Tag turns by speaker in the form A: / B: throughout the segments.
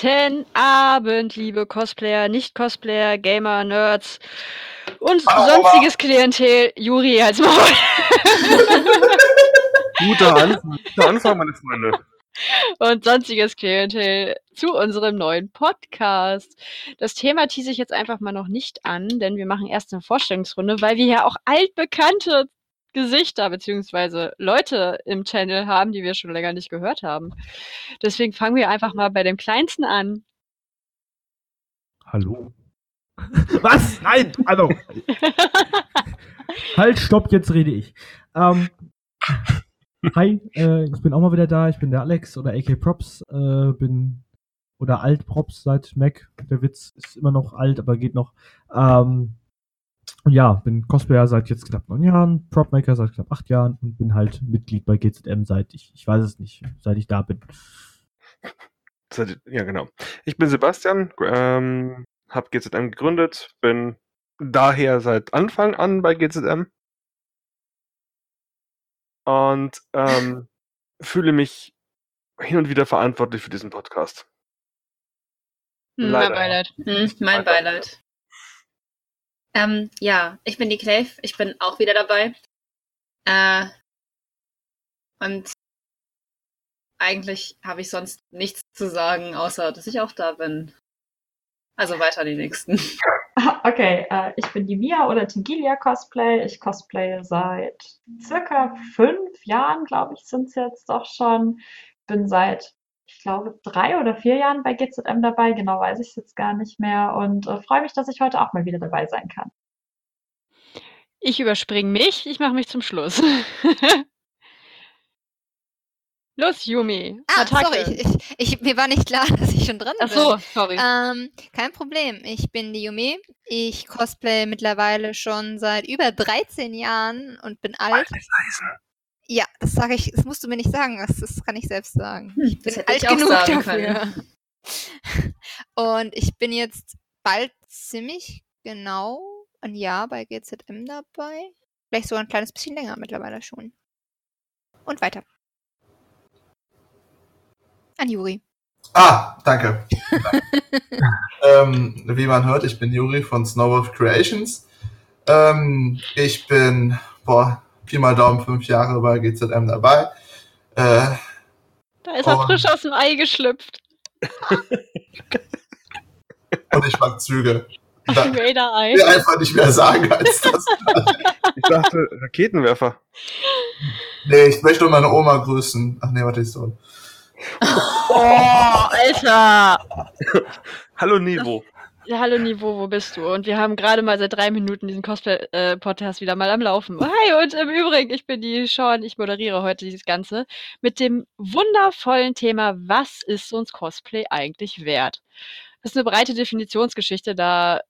A: Guten Abend, liebe Cosplayer, Nicht-Cosplayer, Gamer, Nerds und sonstiges Klientel. Juri als Maul.
B: Guter Anfang, guter Anfang, meine Freunde.
A: und sonstiges Klientel zu unserem neuen Podcast. Das Thema tease ich jetzt einfach mal noch nicht an, denn wir machen erst eine Vorstellungsrunde, weil wir ja auch altbekannte Gesichter beziehungsweise Leute im Channel haben, die wir schon länger nicht gehört haben. Deswegen fangen wir einfach mal bei dem Kleinsten an.
C: Hallo. Was? Nein, hallo. halt, stopp, jetzt rede ich. Ähm, hi, äh, ich bin auch mal wieder da. Ich bin der Alex oder AK Props. Äh, bin oder Alt Props seit Mac. Der Witz ist immer noch alt, aber geht noch. Ähm, und ja, bin Cosplayer seit jetzt knapp neun Jahren, Propmaker seit knapp acht Jahren und bin halt Mitglied bei GZM seit ich, ich weiß es nicht, seit ich da bin.
B: Ja, genau. Ich bin Sebastian, ähm, habe GZM gegründet, bin daher seit Anfang an bei GZM und ähm, fühle mich hin und wieder verantwortlich für diesen Podcast.
D: Hm, mein Beileid. Hm, mein Beileid. Ähm, ja, ich bin die Clave, ich bin auch wieder dabei. Äh, und eigentlich habe ich sonst nichts zu sagen, außer dass ich auch da bin. Also weiter die nächsten.
E: Okay, äh, ich bin die Mia oder Tingilia Cosplay. Ich cosplaye seit circa fünf Jahren, glaube ich, sind es jetzt doch schon. Bin seit ich glaube, drei oder vier Jahren bei GZM dabei. Genau weiß ich es jetzt gar nicht mehr. Und äh, freue mich, dass ich heute auch mal wieder dabei sein kann.
A: Ich überspringe mich. Ich mache mich zum Schluss. Los, Yumi.
F: Ah, sorry, ich, ich, mir war nicht klar, dass ich schon dran bin.
A: Ach so, sorry.
F: Ähm, kein Problem. Ich bin die Yumi. Ich cosplay mittlerweile schon seit über 13 Jahren und bin alt. Ja, das sage ich, das musst du mir nicht sagen, das, das kann ich selbst sagen.
D: Hm, ich bin alt genug dafür.
F: Und ich bin jetzt bald ziemlich genau ein Jahr bei GZM dabei. Vielleicht sogar ein kleines bisschen länger mittlerweile schon. Und weiter. An Juri.
G: Ah, danke. ähm, wie man hört, ich bin Juri von Snowwolf Creations. Ähm, ich bin, boah, Pi mal Daumen fünf Jahre bei GZM dabei. Äh,
A: da ist er frisch aus dem Ei geschlüpft.
G: und ich mag Züge.
A: Da, Raider-Ei.
G: Ich einfach nicht mehr sagen als das.
B: ich dachte Raketenwerfer.
G: Nee, ich möchte nur meine Oma grüßen. Ach nee, warte, ich so.
A: Oh, Alter!
B: Hallo Nivo.
A: Hallo Niveau, wo bist du? Und wir haben gerade mal seit drei Minuten diesen Cosplay-Podcast wieder mal am Laufen. Hi, und im Übrigen, ich bin die Sean, ich moderiere heute dieses Ganze mit dem wundervollen Thema, was ist uns Cosplay eigentlich wert? Das ist eine breite Definitionsgeschichte, da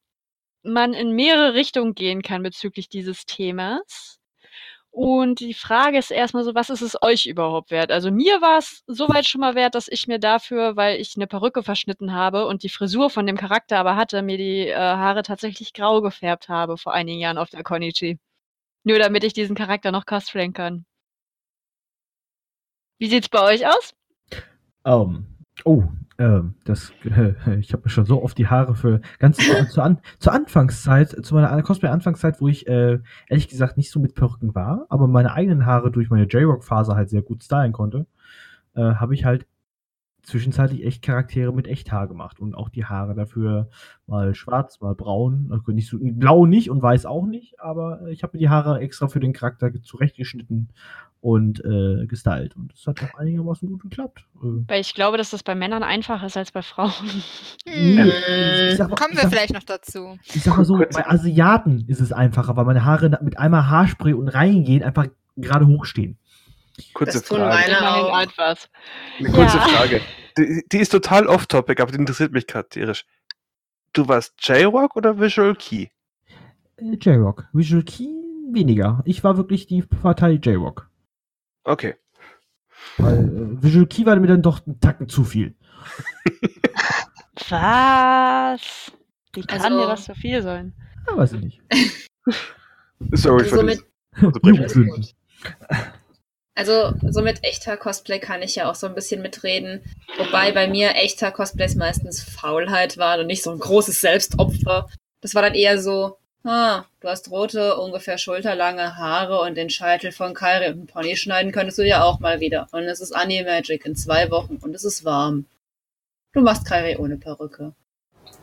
A: man in mehrere Richtungen gehen kann bezüglich dieses Themas. Und die Frage ist erstmal so, was ist es euch überhaupt wert? Also mir war es soweit schon mal wert, dass ich mir dafür, weil ich eine Perücke verschnitten habe und die Frisur von dem Charakter aber hatte, mir die äh, Haare tatsächlich grau gefärbt habe vor einigen Jahren auf der Konichi. Nur damit ich diesen Charakter noch cosplayen kann. Wie sieht's bei euch aus?
C: Um, oh, äh, das, äh, ich habe mir schon so oft die Haare für ganz zu an, zur Anfangszeit, zu meiner Cosplay-Anfangszeit, wo ich äh, ehrlich gesagt nicht so mit Perücken war, aber meine eigenen Haare durch meine J-Rock-Phase halt sehr gut stylen konnte, äh, habe ich halt zwischenzeitlich echt Charaktere mit Echthaar gemacht und auch die Haare dafür mal schwarz, mal braun, also nicht so, blau nicht und weiß auch nicht, aber ich habe mir die Haare extra für den Charakter zurechtgeschnitten und äh, gestylt. Und das hat auch einigermaßen gut geklappt.
A: Äh. Weil ich glaube, dass das bei Männern einfacher ist als bei Frauen.
F: Hm. Mal, Kommen wir sag, vielleicht noch dazu.
C: Ich sag mal so, bei Asiaten ist es einfacher, weil meine Haare mit einmal Haarspray und reingehen einfach gerade hochstehen.
B: Kurze
D: das tun
B: Frage.
D: meine auch.
B: Eine kurze ja. Frage. Die, die, ist total off-topic, aber die interessiert mich gerade tierisch. Du warst J-Rock oder Visual Key?
C: Äh, J-Rock. Visual Key weniger. Ich war wirklich die Partei J-Rock.
B: Okay.
C: Weil äh, Visual Key war mir dann doch einen Tacken zu viel.
A: Was? Wie kann also, dir das zu viel sein?
C: Ja, weiß ich nicht.
B: Sorry
D: also
B: für
D: mit,
B: das.
D: Also, so mit echter Cosplay kann ich ja auch so ein bisschen mitreden. Wobei bei mir echter Cosplays meistens Faulheit waren und nicht so ein großes Selbstopfer. Das war dann eher so, ah, du hast rote, ungefähr schulterlange Haare und den Scheitel von Kairi und einen Pony schneiden könntest du ja auch mal wieder. Und es ist Anime-Magic in zwei Wochen und es ist warm. Du machst Kairi ohne Perücke.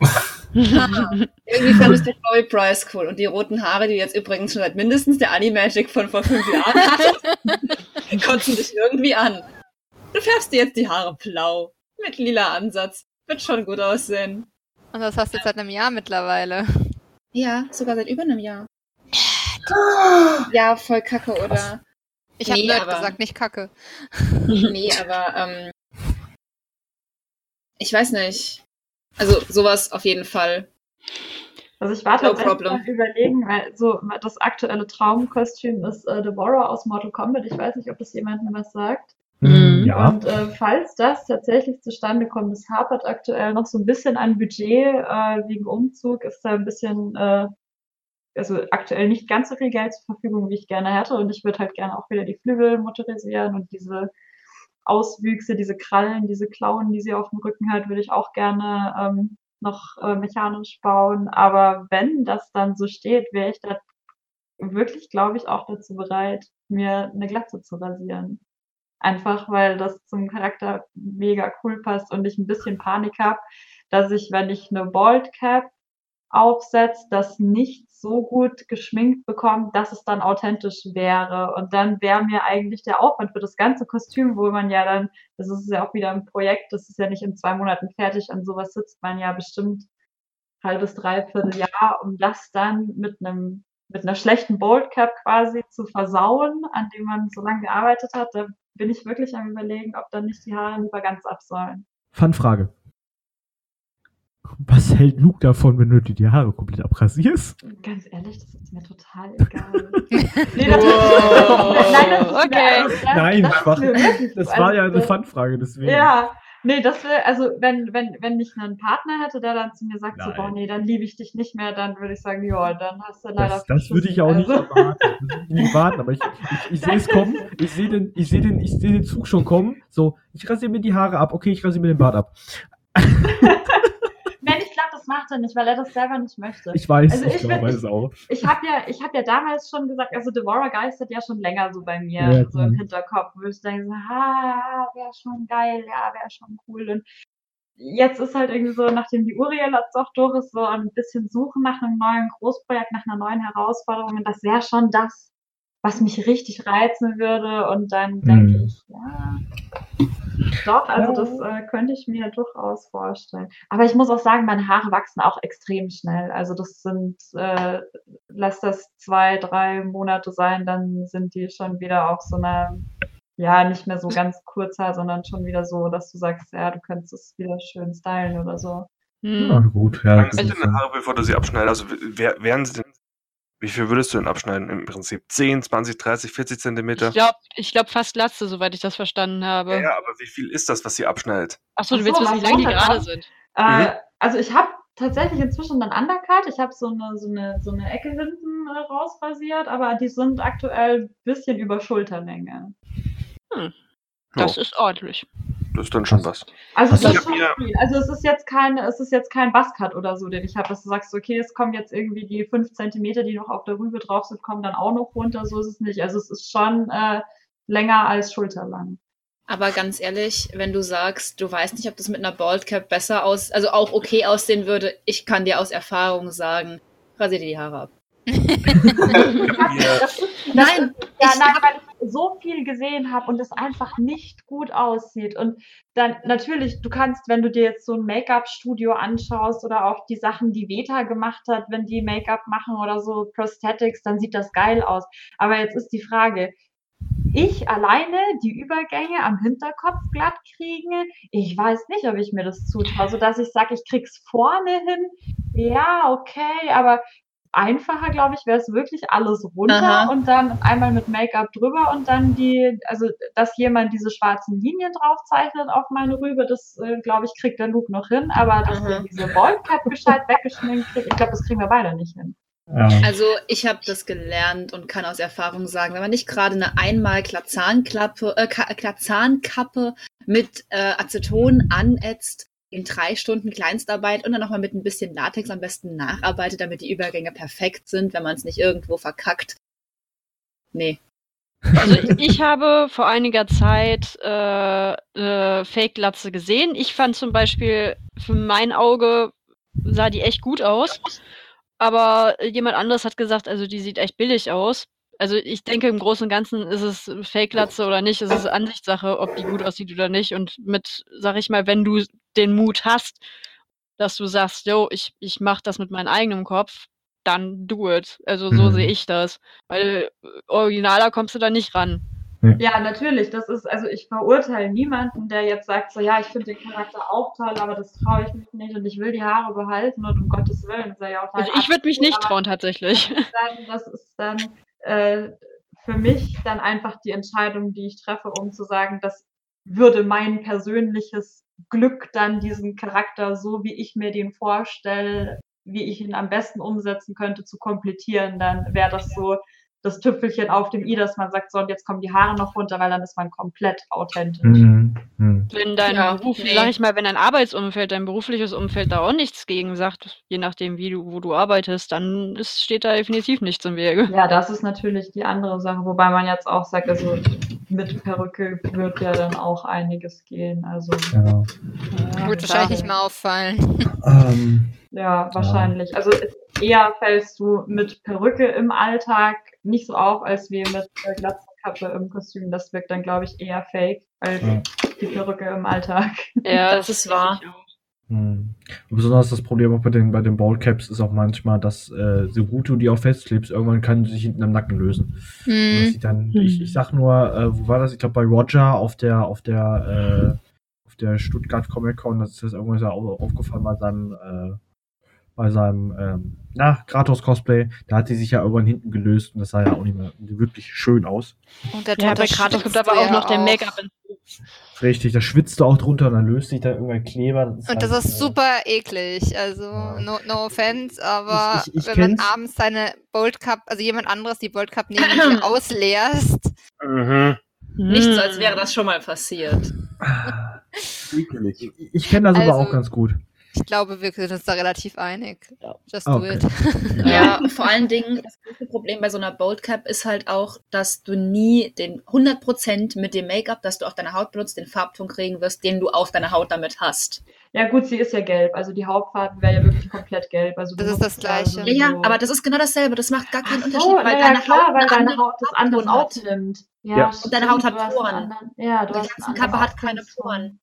D: ah, irgendwie fandest du Chloe Price cool. Und die roten Haare, die jetzt übrigens schon seit mindestens der Animagic von vor fünf Jahren hat, kotzen dich irgendwie an. Du färbst dir jetzt die Haare blau. Mit lila Ansatz. Wird schon gut aussehen.
F: Und das hast du jetzt seit einem Jahr mittlerweile.
D: Ja, sogar seit über einem Jahr. Ja, voll kacke, oder?
F: Ich habe nee, gesagt, nicht kacke.
D: nee, aber ähm, ich weiß nicht. Also sowas auf jeden Fall.
E: Also ich war no mal überlegen, weil so das aktuelle Traumkostüm ist äh, Devorah aus Mortal Kombat. Ich weiß nicht, ob das jemandem was sagt.
C: Mhm. Ja.
E: Und äh, falls das tatsächlich zustande kommt, es hapert aktuell noch so ein bisschen an Budget äh, wegen Umzug, ist da ein bisschen, äh, also aktuell nicht ganz so viel Geld zur Verfügung, wie ich gerne hätte. Und ich würde halt gerne auch wieder die Flügel motorisieren und diese Auswüchse, diese Krallen, diese Klauen, die sie auf dem Rücken hat, würde ich auch gerne ähm, noch äh, mechanisch bauen. Aber wenn das dann so steht, wäre ich da wirklich, glaube ich, auch dazu bereit, mir eine Glatze zu rasieren. Einfach weil das zum Charakter mega cool passt und ich ein bisschen Panik habe, dass ich, wenn ich eine Bald Cap aufsetze, das nicht so gut geschminkt bekommt, dass es dann authentisch wäre. Und dann wäre mir eigentlich der Aufwand für das ganze Kostüm, wo man ja dann, das ist ja auch wieder ein Projekt, das ist ja nicht in zwei Monaten fertig, an sowas sitzt man ja bestimmt halbes, dreiviertel Jahr, um das dann mit einem mit einer schlechten Bold Cap quasi zu versauen, an dem man so lange gearbeitet hat, da bin ich wirklich am überlegen, ob dann nicht die Haare lieber ganz ab sollen.
C: Fanfrage. Was hält Luke davon, wenn du dir die Haare komplett abrasierst?
E: Ganz ehrlich, das ist mir total egal. nee, das wow. ist, nein, das ist
C: okay. Mir, nein, das, war, das war ja eine Fanfrage, deswegen.
E: Ja, nee, das will, also wenn, wenn, wenn ich einen Partner hätte, der dann zu mir sagt, so, boah, nee, dann liebe ich dich nicht mehr, dann würde ich sagen, ja, dann hast du leider.
C: Das, das würde ich auch also. nicht erwarten. Das würde ich nicht warten, aber ich, ich, ich sehe es kommen, ich sehe den, ich sehe den, ich sehe den Zug schon kommen. So, ich rasiere mir die Haare ab, okay, ich rasiere mir den Bart ab.
E: Nein, ich glaube, das macht er nicht, weil er das selber nicht möchte.
C: Ich weiß, also ich, ich glaube es auch.
E: Ich habe ja, ich habe ja damals schon gesagt, also Devora geistert ja schon länger so bei mir, ja, so im Hinterkopf, wo ich denke, so, ah, wäre schon geil, ja, wäre schon cool. Und jetzt ist halt irgendwie so, nachdem die Uriel jetzt auch durch ist, so ein bisschen suchen nach einem neuen Großprojekt, nach einer neuen Herausforderung. Und das wäre schon das, was mich richtig reizen würde. Und dann denke hm. ich, ja, doch, also das äh, könnte ich mir durchaus vorstellen. Aber ich muss auch sagen, meine Haare wachsen auch extrem schnell. Also das sind, äh, lass das zwei, drei Monate sein, dann sind die schon wieder auf so einer, ja, nicht mehr so ganz kurzer, sondern schon wieder so, dass du sagst, ja, du könntest es wieder schön stylen oder so.
C: Hm. Ja, gut, ja.
B: Wie lange deine Haare, bevor du sie abschneidest? Also wären sie denn wie viel würdest du denn abschneiden im Prinzip? 10, 20, 30, 40 Zentimeter?
A: Ich glaube ich glaub fast Latze, soweit ich das verstanden habe.
B: Ja, ja, aber wie viel ist das, was sie abschneidet?
A: Achso, du willst wissen, wie lang die gerade sind.
E: Äh, mhm. Also ich habe tatsächlich inzwischen einen Undercut. Ich habe so eine, so, eine, so eine Ecke hinten äh, rausrasiert, aber die sind aktuell ein bisschen über Schulterlänge.
A: Hm. Das oh. ist ordentlich.
B: Das ist dann schon was.
E: Also, das ist schon viel. also es ist jetzt kein, es ist jetzt kein Buzzcut oder so, den ich habe, dass du sagst, okay, es kommen jetzt irgendwie die fünf Zentimeter, die noch auf der Rübe drauf sind, kommen dann auch noch runter. So ist es nicht. Also es ist schon äh, länger als schulterlang.
D: Aber ganz ehrlich, wenn du sagst, du weißt nicht, ob das mit einer Baldcap besser aus, also auch okay aussehen würde, ich kann dir aus Erfahrung sagen, rasier dir die Haare ab.
E: nein, ja, nein, weil ich so viel gesehen habe und es einfach nicht gut aussieht. Und dann natürlich, du kannst, wenn du dir jetzt so ein Make-up-Studio anschaust oder auch die Sachen, die Veta gemacht hat, wenn die Make-up machen oder so Prosthetics, dann sieht das geil aus. Aber jetzt ist die Frage, ich alleine die Übergänge am Hinterkopf glatt kriegen, ich weiß nicht, ob ich mir das zutraue, so dass ich sage, ich krieg's vorne hin. Ja, okay, aber einfacher, glaube ich, wäre es wirklich alles runter Aha. und dann einmal mit Make-up drüber und dann die, also dass jemand diese schwarzen Linien drauf zeichnet auf meine Rübe, das äh, glaube ich, kriegt der Luke noch hin, aber dass wir diese Ballcap gescheit weggeschminkt kriegt, ich glaube, das kriegen wir beide nicht hin.
D: Ja. Also ich habe das gelernt und kann aus Erfahrung sagen, wenn man nicht gerade eine einmal Glazahnklappe, äh, Glazahnkappe mit äh, Aceton anätzt, in drei Stunden Kleinstarbeit und dann nochmal mit ein bisschen Latex am besten nacharbeitet, damit die Übergänge perfekt sind, wenn man es nicht irgendwo verkackt. Nee.
A: Also ich habe vor einiger Zeit äh, äh, Fake-Glatze gesehen. Ich fand zum Beispiel, für mein Auge sah die echt gut aus. Aber jemand anderes hat gesagt, also die sieht echt billig aus. Also ich denke, im Großen und Ganzen ist es Fake-Latze oder nicht, es ist Ansichtssache, ob die gut aussieht oder nicht. Und mit, sag ich mal, wenn du den Mut hast, dass du sagst, yo, ich, ich mach das mit meinem eigenen Kopf, dann do it. Also so mhm. sehe ich das. Weil äh, originaler kommst du da nicht ran.
E: Ja, natürlich. Das ist, also ich verurteile niemanden, der jetzt sagt, so ja, ich finde den Charakter auch toll, aber das traue ich mich nicht und ich will die Haare behalten und um Gottes Willen.
A: Das ja auch also ich würde mich nicht trauen, tatsächlich.
E: Dann, das ist dann äh, für mich dann einfach die Entscheidung, die ich treffe, um zu sagen, das würde mein persönliches Glück dann diesen Charakter, so wie ich mir den vorstelle, wie ich ihn am besten umsetzen könnte, zu komplettieren, dann wäre das so das Tüpfelchen auf dem i, dass man sagt, so und jetzt kommen die Haare noch runter, weil dann ist man komplett authentisch. Mhm.
A: Mhm. Wenn dein ja, Beruf, nee. sag ich mal, wenn dein Arbeitsumfeld, dein berufliches Umfeld da auch nichts gegen sagt, je nachdem, wie du, wo du arbeitest, dann ist, steht da definitiv nichts im Wege.
E: Ja, das ist natürlich die andere Sache, wobei man jetzt auch sagt, also mit Perücke wird ja dann auch einiges gehen. Also ja.
F: Ja, wird wahrscheinlich nicht mehr auffallen.
E: Ähm, ja, wahrscheinlich. Also eher fällst du mit Perücke im Alltag nicht so auf, als wie mit äh, Glatzenkappe im Kostüm. Das wirkt dann, glaube ich, eher fake als ja. die Perücke im Alltag.
D: Ja, das ist wahr.
C: Hm. Besonders das Problem auch bei den, bei den Ballcaps ist auch manchmal, dass äh, so gut du die auch festklebst, irgendwann kann sie sich hinten am Nacken lösen. Hm. Dann, hm. ich, ich sag nur, äh, wo war das? Ich glaube bei Roger auf der auf der äh, auf der Stuttgart Comic Con, das ist das irgendwann so aufgefallen bei seinem äh, bei seinem ähm, na, Kratos-Cosplay, da hat sie sich ja irgendwann hinten gelöst und das sah ja auch nicht mehr wirklich schön aus.
A: Und der ja, bei Kratos kommt aber auch noch der Make-up
C: Richtig, da schwitzt du auch drunter und dann löst sich da irgendein Kleber.
F: Das und das halt, ist äh, super eklig. Also, ja. no, no offense, aber ich, ich, ich wenn man abends seine Bolt Cup, also jemand anderes die Bolt Cup neben dir ausleerst.
D: Mhm. Nicht so, als wäre das schon mal passiert.
C: ich, ich kenne das also, aber auch ganz gut.
F: Ich glaube, wir sind uns da relativ einig. Just do
D: okay. it. Ja, vor allen Dingen, das große Problem bei so einer Bold Cap ist halt auch, dass du nie den 100% mit dem Make-up, das du auf deiner Haut benutzt, den Farbton kriegen wirst, den du auf deiner Haut damit hast.
E: Ja, gut, sie ist ja gelb. Also die Hauptfarbe wäre ja wirklich komplett gelb. Also
F: das ist das Gleiche.
D: Ja, ja, aber das ist genau dasselbe. Das macht gar keinen Unterschied,
E: weil ja, deine klar, Haut, weil deine Haut das anders aufnimmt.
D: Ja, ja. Und deine Haut hat Poren. Ja, du die ganze Kappe hat keine Poren.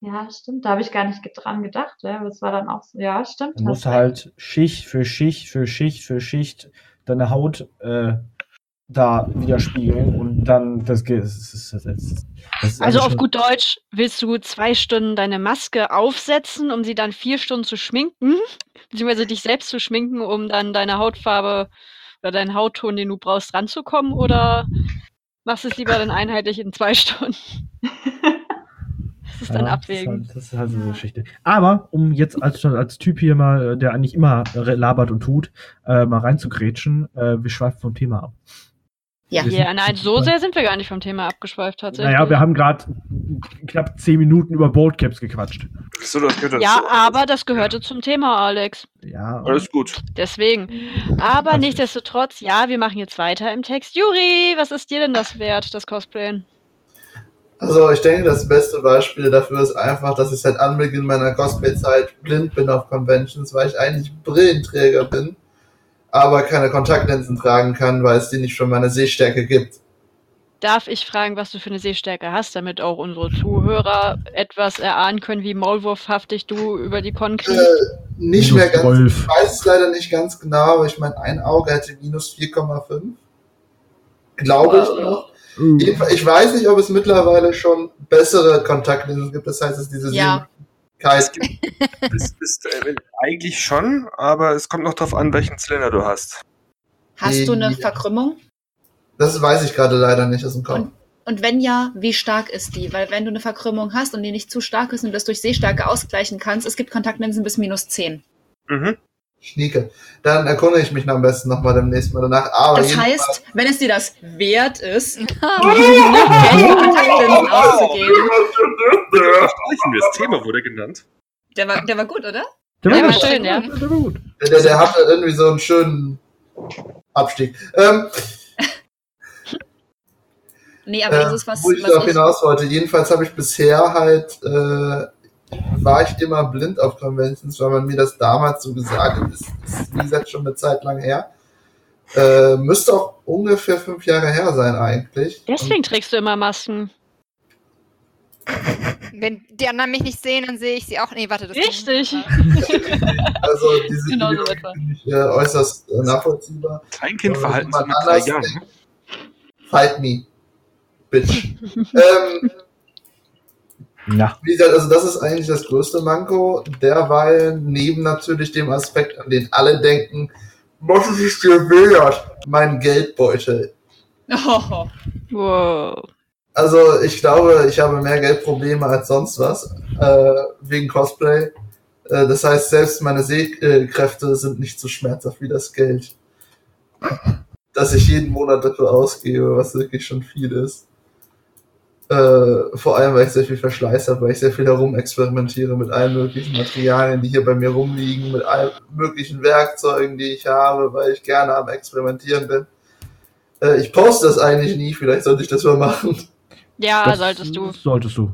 E: Ja, stimmt. Da habe ich gar nicht dran gedacht. Ja. Das war dann auch so. Ja, stimmt.
C: Du musst halt Schicht für Schicht für Schicht für Schicht deine Haut äh, da widerspiegeln und dann das geht. Das
A: also auf gut Deutsch willst du zwei Stunden deine Maske aufsetzen, um sie dann vier Stunden zu schminken, beziehungsweise dich selbst zu schminken, um dann deine Hautfarbe oder deinen Hautton, den du brauchst, ranzukommen, oder machst du es lieber dann einheitlich in zwei Stunden? Das ist dann ja, abwägen.
C: Das ist, halt, das ist halt so eine Geschichte. Aber, um jetzt als, als Typ hier mal, der eigentlich immer labert und tut, äh, mal reinzugrätschen, äh, wir schweifen vom Thema ab.
A: Ja, ja nein, so sehr sind wir gar nicht vom Thema abgeschweift tatsächlich.
C: Naja, wir haben gerade knapp zehn Minuten über Boldcaps gequatscht.
A: So, das gehört ja, dazu. aber das gehörte zum Thema, Alex.
B: Ja. Alles gut.
A: Deswegen. Aber nichtsdestotrotz, ja, wir machen jetzt weiter im Text. Juri, was ist dir denn das wert, das Cosplayen?
G: Also ich denke, das beste Beispiel dafür ist einfach, dass ich seit Anbeginn meiner Cosplay-Zeit blind bin auf Conventions, weil ich eigentlich Brillenträger bin, aber keine Kontaktlinsen tragen kann, weil es die nicht für meine Sehstärke gibt.
A: Darf ich fragen, was du für eine Sehstärke hast, damit auch unsere Zuhörer etwas erahnen können, wie maulwurfhaftig du über die Con kriegst? Äh,
G: nicht minus mehr ganz. 12. Ich weiß es leider nicht ganz genau, aber ich meine, ein Auge hätte minus 4,5. Glaube ich noch. Mhm. Ich weiß nicht, ob es mittlerweile schon bessere Kontaktlinsen gibt. Das heißt, es diese
D: ja.
B: Sinnigkeit gibt. Es ist äh, eigentlich schon, aber es kommt noch darauf an, welchen Zylinder du hast.
D: Hast du eine Verkrümmung?
G: Das weiß ich gerade leider nicht aus dem Kopf.
D: Und, und, wenn ja, wie stark ist die? Weil wenn du eine Verkrümmung hast und die nicht zu stark ist und du das durch Sehstärke ausgleichen kannst, es gibt Kontaktlinsen bis minus 10. Mhm.
G: Schnieke. Dann erkunde ich mich am besten nochmal demnächst mal danach. Aber
D: Das heißt, wenn es dir das wert ist, Kontaktlinsen auszugeben.
B: Streichen wir. Das Thema wurde genannt.
D: Der war, der war gut, oder?
C: Der
A: Ja,
C: war
A: schön, ja.
C: Der war gut.
G: Der, der, der hatte irgendwie so einen schönen Abstieg. Ähm,
D: Nee, aber das ist was,
G: wo ich
D: was
G: darauf
D: ich.
G: hinaus wollte. Jedenfalls habe ich bisher halt, äh, war ich immer blind auf Conventions, weil man mir das damals so gesagt hat. Das ist, wie gesagt, schon eine Zeit lang her. Äh, müsste auch ungefähr fünf Jahre her sein eigentlich.
A: Deswegen trägst du immer Masken.
F: Wenn die anderen mich nicht sehen, dann sehe ich sie auch. Nee, warte, das
A: Richtig.
G: Also diese
A: Genau so
G: finde ich äh, äußerst äh, nachvollziehbar.
B: Kleinkindverhalten
G: Fight me. Bitch. ähm,
C: Ja.
G: Wie gesagt, also das ist eigentlich das größte Manko, derweil neben natürlich dem Aspekt, an den alle denken, was ist es dir wert? Mein Geldbeutel.
D: Oh,
A: Wow.
G: Also ich glaube, ich habe mehr Geldprobleme als sonst was, äh, wegen Cosplay. Äh, das heißt, selbst meine Sehkräfte sind nicht so schmerzhaft wie das Geld, das ich jeden Monat dafür ausgebe, was wirklich schon viel ist. Äh, vor allem, weil ich sehr viel Verschleiß habe, weil ich sehr viel herumexperimentiere mit allen möglichen Materialien, die hier bei mir rumliegen, mit allen möglichen Werkzeugen, die ich habe, weil ich gerne am Experimentieren bin. Äh, ich poste das eigentlich nie, vielleicht sollte ich das mal machen.
A: Ja,
C: Das
A: solltest du.
C: Solltest du.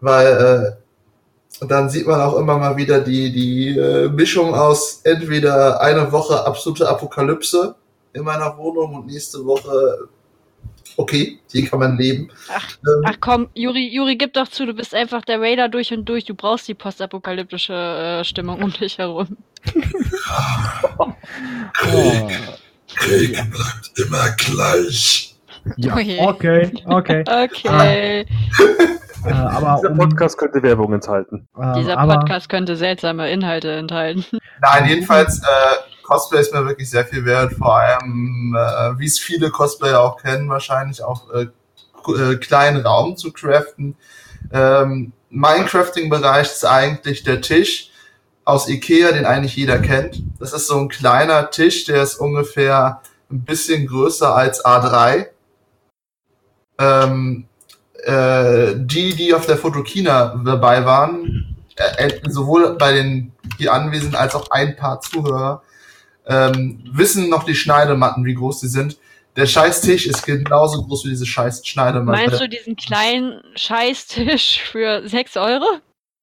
G: Weil äh, dann sieht man auch immer mal wieder die, die äh, Mischung aus entweder eine Woche absolute Apokalypse in meiner Wohnung und nächste Woche, okay, hier kann man leben.
A: Ach,
G: Ähm,
A: Ach komm, Juri, Juri, gib doch zu, du bist einfach der Raider durch und durch. Du brauchst die postapokalyptische äh, Stimmung um dich herum.
G: Krieg bleibt immer gleich.
C: Ja.
F: Je.
C: Okay, okay.
A: Okay.
C: Äh, aber
B: Dieser
C: um,
B: Podcast könnte Werbung enthalten.
C: ähm,
A: Dieser
C: aber,
A: Podcast könnte seltsame Inhalte enthalten.
G: Nein, jedenfalls, äh, Cosplay ist mir wirklich sehr viel wert, vor allem, äh, wie es viele Cosplayer auch kennen, wahrscheinlich auch äh, äh, kleinen Raum zu craften. Ähm, mein Crafting-Bereich ist eigentlich der Tisch aus Ikea, den eigentlich jeder kennt. Das ist so ein kleiner Tisch, der ist ungefähr ein bisschen größer als A3. Ähm, äh, die, die auf der Fotokina dabei waren, äh, äh, sowohl bei den hier Anwesenden als auch ein paar Zuhörer, ähm, wissen noch die Schneidematten, wie groß die sind. Der Scheißtisch ist genauso groß wie diese scheiß Schneidematte.
A: Meinst du diesen kleinen Scheißtisch für 6 Euro?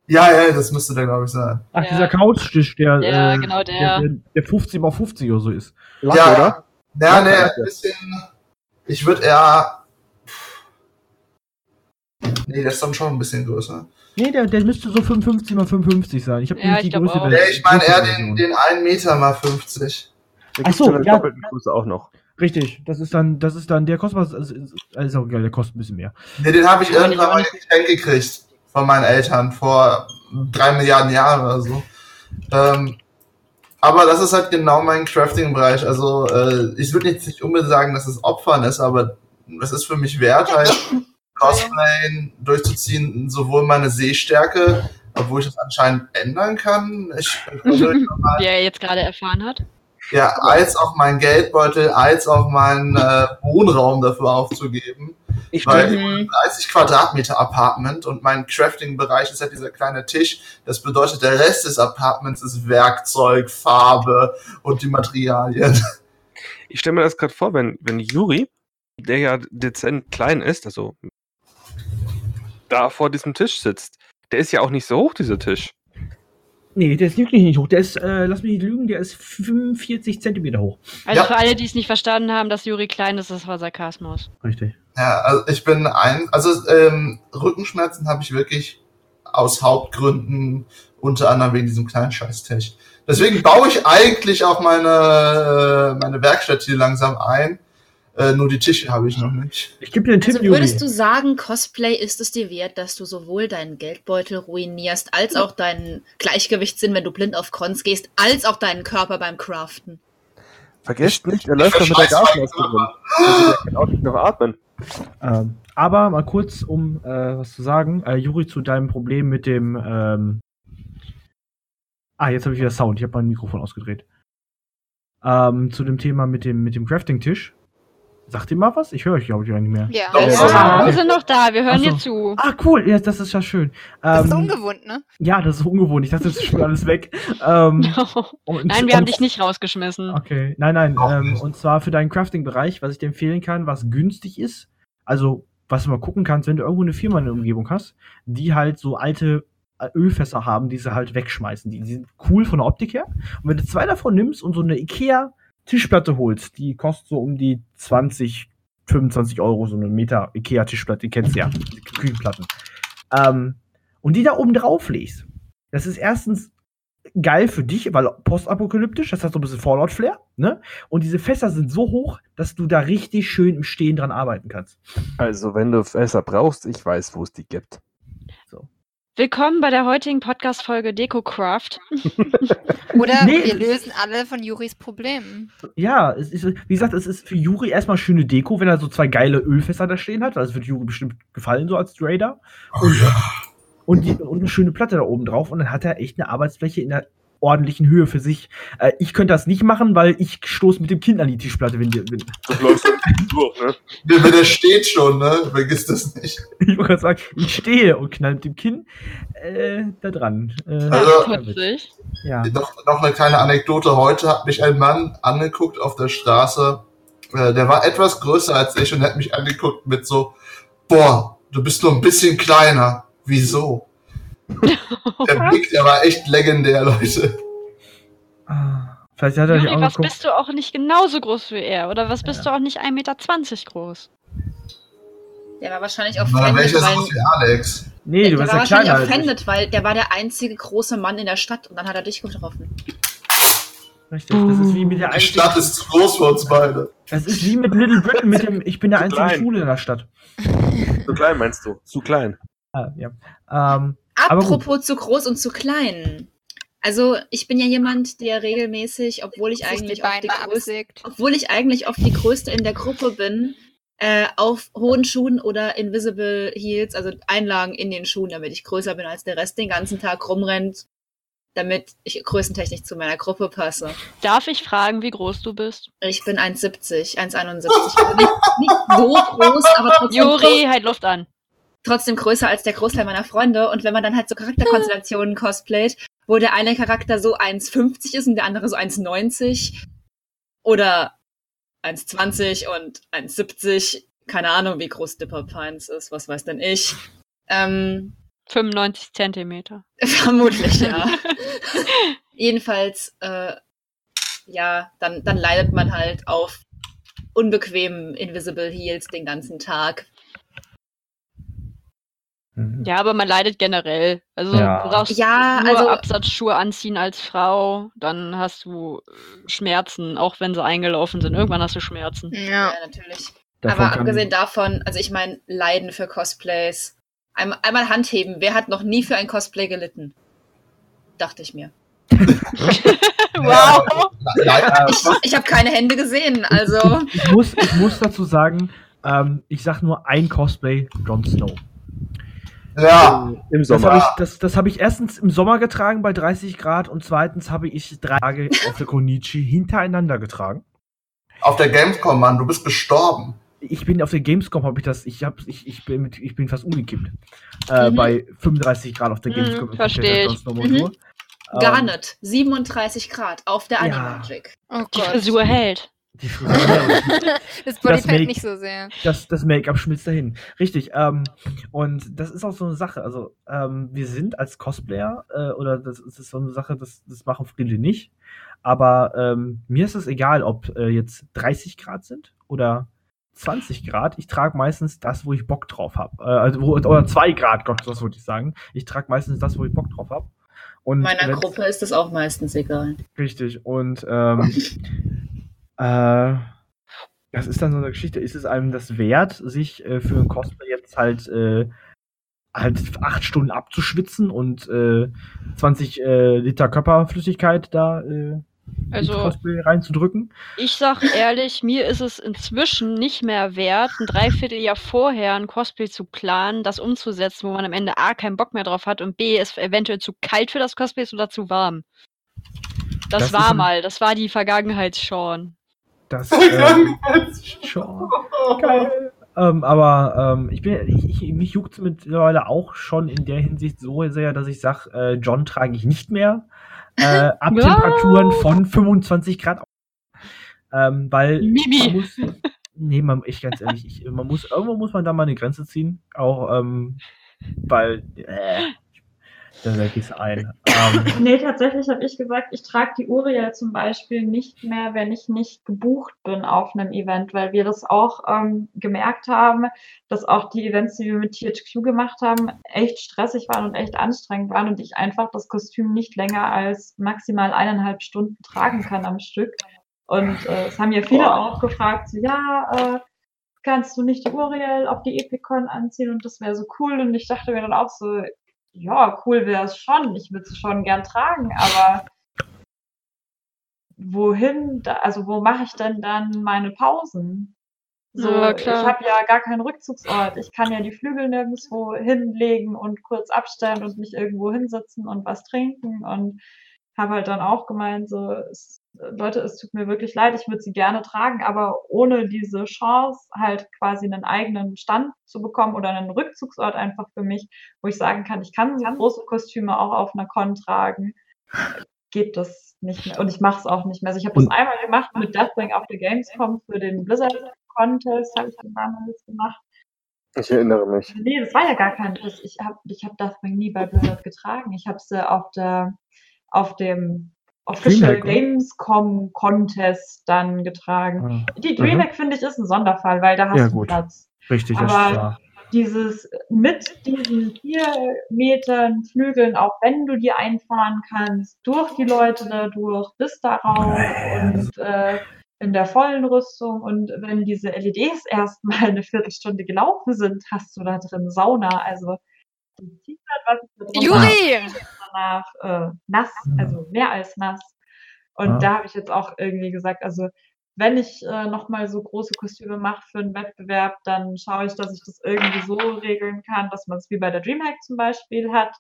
G: Ja, ja, das müsste der, glaube ich, sein.
C: ach,
A: Ja.
C: dieser Couchtisch, der,
A: Ja,
C: äh,
A: genau, der.
C: der, der 50 mal 50 oder so ist.
B: Lack,
G: ja,
B: oder?
G: Ja, ne, ein bisschen. Ich würde eher. Nee, der ist dann schon ein bisschen größer.
C: Nee, der, der müsste so 55 mal 55 sein. Ich habe
A: Ja, ich
C: die Größe
G: Ja, ich meine eher den, den 1 Meter mal 50.
B: Der
C: Ach
B: gibt
C: so,
B: ja eine
C: ja.
B: doppelten Größe auch noch.
C: Richtig, das ist dann, das ist dann, der kostet was, also, also auch geil, der kostet ein bisschen mehr.
G: Ne, den habe ich
A: Aber
G: irgendwann
A: nicht-
G: mal geschenkt gekriegt von meinen Eltern vor drei Milliarden Jahren oder so. Ähm, aber das ist halt genau mein Crafting-Bereich. Also äh, ich würde jetzt nicht unbedingt sagen, dass es Opfern ist, aber es ist für mich wert, halt Cosplayen durchzuziehen, sowohl meine Sehstärke, obwohl ich das anscheinend ändern kann. Ich,
A: Wie er jetzt gerade erfahren hat.
G: ja, als auch mein Geldbeutel, als auch meinen äh, Wohnraum dafür aufzugeben.
B: Ich
G: Weil
B: bin,
G: ich habe ein 30 Quadratmeter Apartment und mein Crafting-Bereich ist halt dieser kleine Tisch. Das bedeutet, der Rest des Apartments ist Werkzeug, Farbe und die Materialien.
B: ich stelle mir das gerade vor, wenn, wenn Juri, der ja dezent klein ist, also da vor diesem Tisch sitzt, der ist ja auch nicht so hoch, dieser Tisch.
C: Nee, der ist wirklich nicht hoch. Der ist, äh, lass mich nicht lügen, der ist 45 Zentimeter hoch.
A: Also
G: Ja.
A: für alle, die es nicht verstanden haben, dass Juri klein ist, das war Sarkasmus.
C: Richtig.
G: Ja, also ich bin ein, also ähm, Rückenschmerzen habe ich wirklich aus Hauptgründen, unter anderem wegen diesem kleinen Scheißtisch. Deswegen baue ich eigentlich auch meine, äh, meine Werkstatt hier langsam ein. Äh, nur die Tische habe ich noch nicht.
C: Ich gebe dir einen
D: Also
C: Tipp, Juri.
D: würdest du sagen, Cosplay ist es dir wert, dass du sowohl deinen Geldbeutel ruinierst, als auch deinen Gleichgewichtssinn, wenn du blind auf Cons gehst, als auch deinen Körper beim Craften?
B: Vergesst nicht, er läuft doch mit der Gasmaske rum. Also der kann auch nicht noch atmen.
C: Ähm, aber mal kurz, um äh, was zu sagen, äh, Juri, zu deinem Problem mit dem, ähm, Ah, jetzt habe ich wieder Sound. Ich habe mein Mikrofon ausgedreht. Ähm, zu dem Thema mit dem, mit dem Crafting-Tisch. Sagt ihr mal was? Ich höre euch, glaube ich, gar nicht mehr.
F: Ja.
G: Doch,
A: Ja, wir sind noch da, wir hören
C: so.
A: dir zu.
C: Ah, cool. Ja, das ist ja schön.
F: Das ist
C: Ähm,
F: ungewohnt, ne?
C: ja, das ist ungewohnt. Ich dachte, das ist schon alles weg. Ähm, und-
A: Nein, wir haben
C: und-
A: dich nicht rausgeschmissen.
C: Okay, nein, nein.
G: Auch
C: Ähm, und zwar für deinen Crafting-Bereich, was ich dir empfehlen kann, was günstig ist. Also, was du mal gucken kannst, wenn du irgendwo eine Firma in der Umgebung hast, die halt so alte äh, Ölfässer haben, die sie halt wegschmeißen. Die, die sind cool von der Optik her. Und wenn du zwei davon nimmst und so eine Ikea-Tischplatte holst, die kostet so um die 20, 25 Euro, so eine Meter Ikea-Tischplatte, kennst du ja, Küchenplatten. Ähm, und die da oben drauf legst. Das ist erstens geil für dich, weil postapokalyptisch, das hat so ein bisschen Fallout-Flair, ne? Und diese Fässer sind so hoch, dass du da richtig schön im Stehen dran arbeiten kannst.
B: Also, wenn du Fässer brauchst, ich weiß, wo es die gibt.
A: Willkommen bei der heutigen Podcast-Folge DecoCraft.
F: Oder
C: Nee.
F: wir lösen alle von Juris Problemen.
C: Ja, es ist, wie gesagt, es ist für Juri erstmal schöne Deko, wenn er so zwei geile Ölfässer da stehen hat. Das wird Juri bestimmt gefallen, so als Trader. Und, und, die, und eine schöne Platte da oben drauf. Und dann hat er echt eine Arbeitsfläche in der ordentlichen Höhe für sich. Äh, ich könnte das nicht machen, weil ich stoße mit dem Kind an die Tischplatte, wenn, die, wenn
B: Du läufst durch, ne?
G: Der, der steht schon, ne? Vergiss das nicht.
C: ich wollte gerade sagen, ich stehe und knall mit dem Kinn äh, da dran. Äh,
G: Also-
C: ja.
G: Noch, noch eine kleine Anekdote. Heute hat mich ein Mann angeguckt auf der Straße. Äh, der war etwas größer als ich und hat mich angeguckt mit so, boah, du bist nur ein bisschen kleiner. Wieso? Der Blick, der war echt legendär, Leute.
C: Ah, Vielleicht hat er
A: Juri, was bist du auch nicht genauso groß wie er? Oder was bist du auch nicht 1,20 Meter groß?
D: Der war wahrscheinlich
G: ja so
D: weil,
G: groß wie Alex.
C: Nee,
D: der
C: du
D: war
C: warst ja
D: wahrscheinlich
C: kleiner
D: offended, weil der war der einzige große Mann in der Stadt und dann hat er dich getroffen.
C: Richtig, das ist wie mit der
G: Die
C: einzigen,
G: Stadt ist zu groß für uns beide.
C: Das ist wie mit Little Britain mit dem Ich bin der
B: Zu
C: einzige
B: klein.
C: Schwule in der Stadt.
B: Zu klein meinst du? Zu klein.
C: Ah, ja. Ähm.
D: Apropos zu groß und zu klein. Also ich bin ja jemand, der regelmäßig, obwohl ich
F: Sich die
D: eigentlich oft die größte, obwohl ich eigentlich oft die größte in der Gruppe bin, äh, auf hohen Schuhen oder Invisible Heels, also Einlagen in den Schuhen, damit ich größer bin als der Rest, den ganzen Tag rumrennt, damit ich größentechnisch zu meiner Gruppe passe.
A: Darf ich fragen, wie groß du bist?
D: Ich bin 1,70, 1,71. Also nicht, nicht so groß, aber trotzdem,
A: Juri, halt Luft an.
D: Trotzdem größer als der Großteil meiner Freunde. Und wenn man dann halt so Charakterkonstellationen cosplayt, wo der eine Charakter so 1,50 ist und der andere so 1,90 oder 1,20 und 1,70, keine Ahnung, wie groß Dipper Pines ist, was weiß denn ich. Ähm,
A: 95 Zentimeter.
D: vermutlich, ja. Jedenfalls, äh, ja, dann, dann leidet man halt auf unbequemen Invisible Heels den ganzen Tag.
C: Mhm.
A: Ja, aber man leidet generell. Also
C: Ja.
A: du brauchst
D: Ja,
A: nur
D: also-
A: Absatzschuhe anziehen als Frau, dann hast du äh, Schmerzen, auch wenn sie eingelaufen sind. Irgendwann hast du Schmerzen.
F: Ja.
D: Ja, natürlich.
C: Davon
D: Aber abgesehen davon, also ich meine, Leiden für Cosplays. Einmal, einmal Hand heben. Wer hat noch nie für ein Cosplay gelitten? Dachte ich mir.
A: wow!
D: Ich, ich habe keine Hände gesehen, also.
C: ich, muss, ich muss dazu sagen, ähm, ich sag nur ein Cosplay, Jon Snow.
G: Ja,
B: Im
C: Das
B: Sommer.
C: habe ich, das, das hab ich erstens im Sommer getragen bei 30 Grad und zweitens habe ich drei Tage auf der Konichi hintereinander getragen.
G: auf der Gamescom, Mann, du bist gestorben.
C: Ich bin auf der Gamescom, habe ich das, ich hab, ich, ich bin mit, ich bin fast umgekippt. Äh,
D: Mhm.
C: Bei 35 Grad auf der
A: Mhm,
C: Gamescom. im
A: versteh
C: kompletter
A: ich.
C: Ähm,
D: Garnet, 37 Grad auf der
C: Ja.
D: Animagic.
F: Oh
A: Die
F: Gott.
A: Frisur hält.
C: Die Frisur,
F: Das Bodypaint nicht so sehr.
C: das, das Make-up schmilzt dahin. Richtig. Ähm, und das ist auch so eine Sache. Also, ähm, wir sind als Cosplayer, äh, oder das, das ist so eine Sache, das, das machen viele nicht. Aber ähm, mir ist es egal, ob äh, jetzt 30 Grad sind oder 20 Grad. Ich trage meistens das, wo ich Bock drauf habe. Äh, also, wo, oder 2 Grad, Gott, das wollte ich sagen. Ich trage meistens das, wo ich Bock drauf habe. Und
D: Meiner Gruppe ist das auch meistens egal.
C: Richtig. Und ähm, äh, das ist dann so eine Geschichte. Ist es einem das wert, sich äh, für ein Cosplay jetzt halt äh, halt acht Stunden abzuschwitzen und äh, 20 äh, Liter Körperflüssigkeit da äh,
A: Also-
C: Cosplay reinzudrücken.
A: Ich sag ehrlich, mir ist es inzwischen nicht mehr wert, ein Dreivierteljahr vorher ein Cosplay zu planen, das umzusetzen, wo man am Ende A keinen Bock mehr drauf hat und B ist eventuell zu kalt für das Cosplay ist oder zu warm. Das,
C: Das
A: war mal, das war die Vergangenheit schon.
C: Das, ähm, schon. Geil. Ähm, aber ähm, ich bin, ich, ich, mich juckt mittlerweile auch schon in der Hinsicht so sehr, dass ich sage, äh, John trage ich nicht mehr. Äh, ab? Temperaturen von 25 Grad. Ähm, weil
A: Mimi.
C: man muss, nee, man, ich ganz ehrlich, ich, man muss, irgendwo muss man da mal eine Grenze ziehen. Auch, ähm, weil, äh, sag ich's ein. Ähm,
E: Nee, tatsächlich habe ich gesagt, ich trage die Uriel zum Beispiel nicht mehr, wenn ich nicht gebucht bin auf einem Event, weil wir das auch ähm, gemerkt haben, dass auch die Events, die wir mit THQ gemacht haben, echt stressig waren und echt anstrengend waren und ich einfach das Kostüm nicht länger als maximal eineinhalb Stunden tragen kann am Stück. Und äh, es haben ja viele auch gefragt, so, ja, äh, kannst du nicht die Uriel auf die Epicon anziehen und das wäre so cool. Und ich dachte mir dann auch so, ja, cool wäre es schon. Ich würde sie schon gern tragen, aber wohin, da, also wo mache ich denn dann meine Pausen? So,
A: Ja,
E: ich habe ja gar keinen Rückzugsort. Ich kann ja die Flügel nirgendwo hinlegen und kurz abstellen und mich irgendwo hinsetzen und was trinken und habe halt dann auch gemeint, so, es, Leute, es tut mir wirklich leid, ich würde sie gerne tragen, aber ohne diese Chance, halt quasi einen eigenen Stand zu bekommen oder einen Rückzugsort einfach für mich, wo ich sagen kann, ich kann so große Kostüme auch auf einer Con tragen, geht das nicht mehr. Und ich mache es auch nicht mehr. Also ich habe das einmal gemacht mit Deathwing auf der Gamescom für den Blizzard Contest, habe ich dann damals gemacht.
B: Ich erinnere mich.
E: Nee, das war ja gar kein Test. Ich habe ich hab Deathwing nie bei Blizzard getragen. Ich habe sie auf der auf dem Official
C: Dreamhack?
E: Gamescom Contest dann getragen.
C: ah,
E: Die Dreamhack finde ich ist ein Sonderfall, weil da hast
C: Ja,
E: du
C: gut.
E: Platz.
C: richtig, das
E: Aber-
C: ist ja.
E: Dieses mit diesen vier Metern Flügeln, auch wenn du die einfahren kannst, durch die Leute da durch, bis darauf und äh, in der vollen Rüstung und wenn diese LEDs erstmal eine Viertelstunde gelaufen sind, hast du da drin Sauna. Also die zieht halt, was ich da drin
F: Juri!
E: Danach äh, nass, also mehr als nass. Und
C: Ja.
E: da habe ich jetzt auch irgendwie gesagt, also wenn ich äh, nochmal so große Kostüme mache für einen Wettbewerb, dann schaue ich, dass ich das irgendwie so regeln kann, dass man es wie bei der Dreamhack zum Beispiel hat,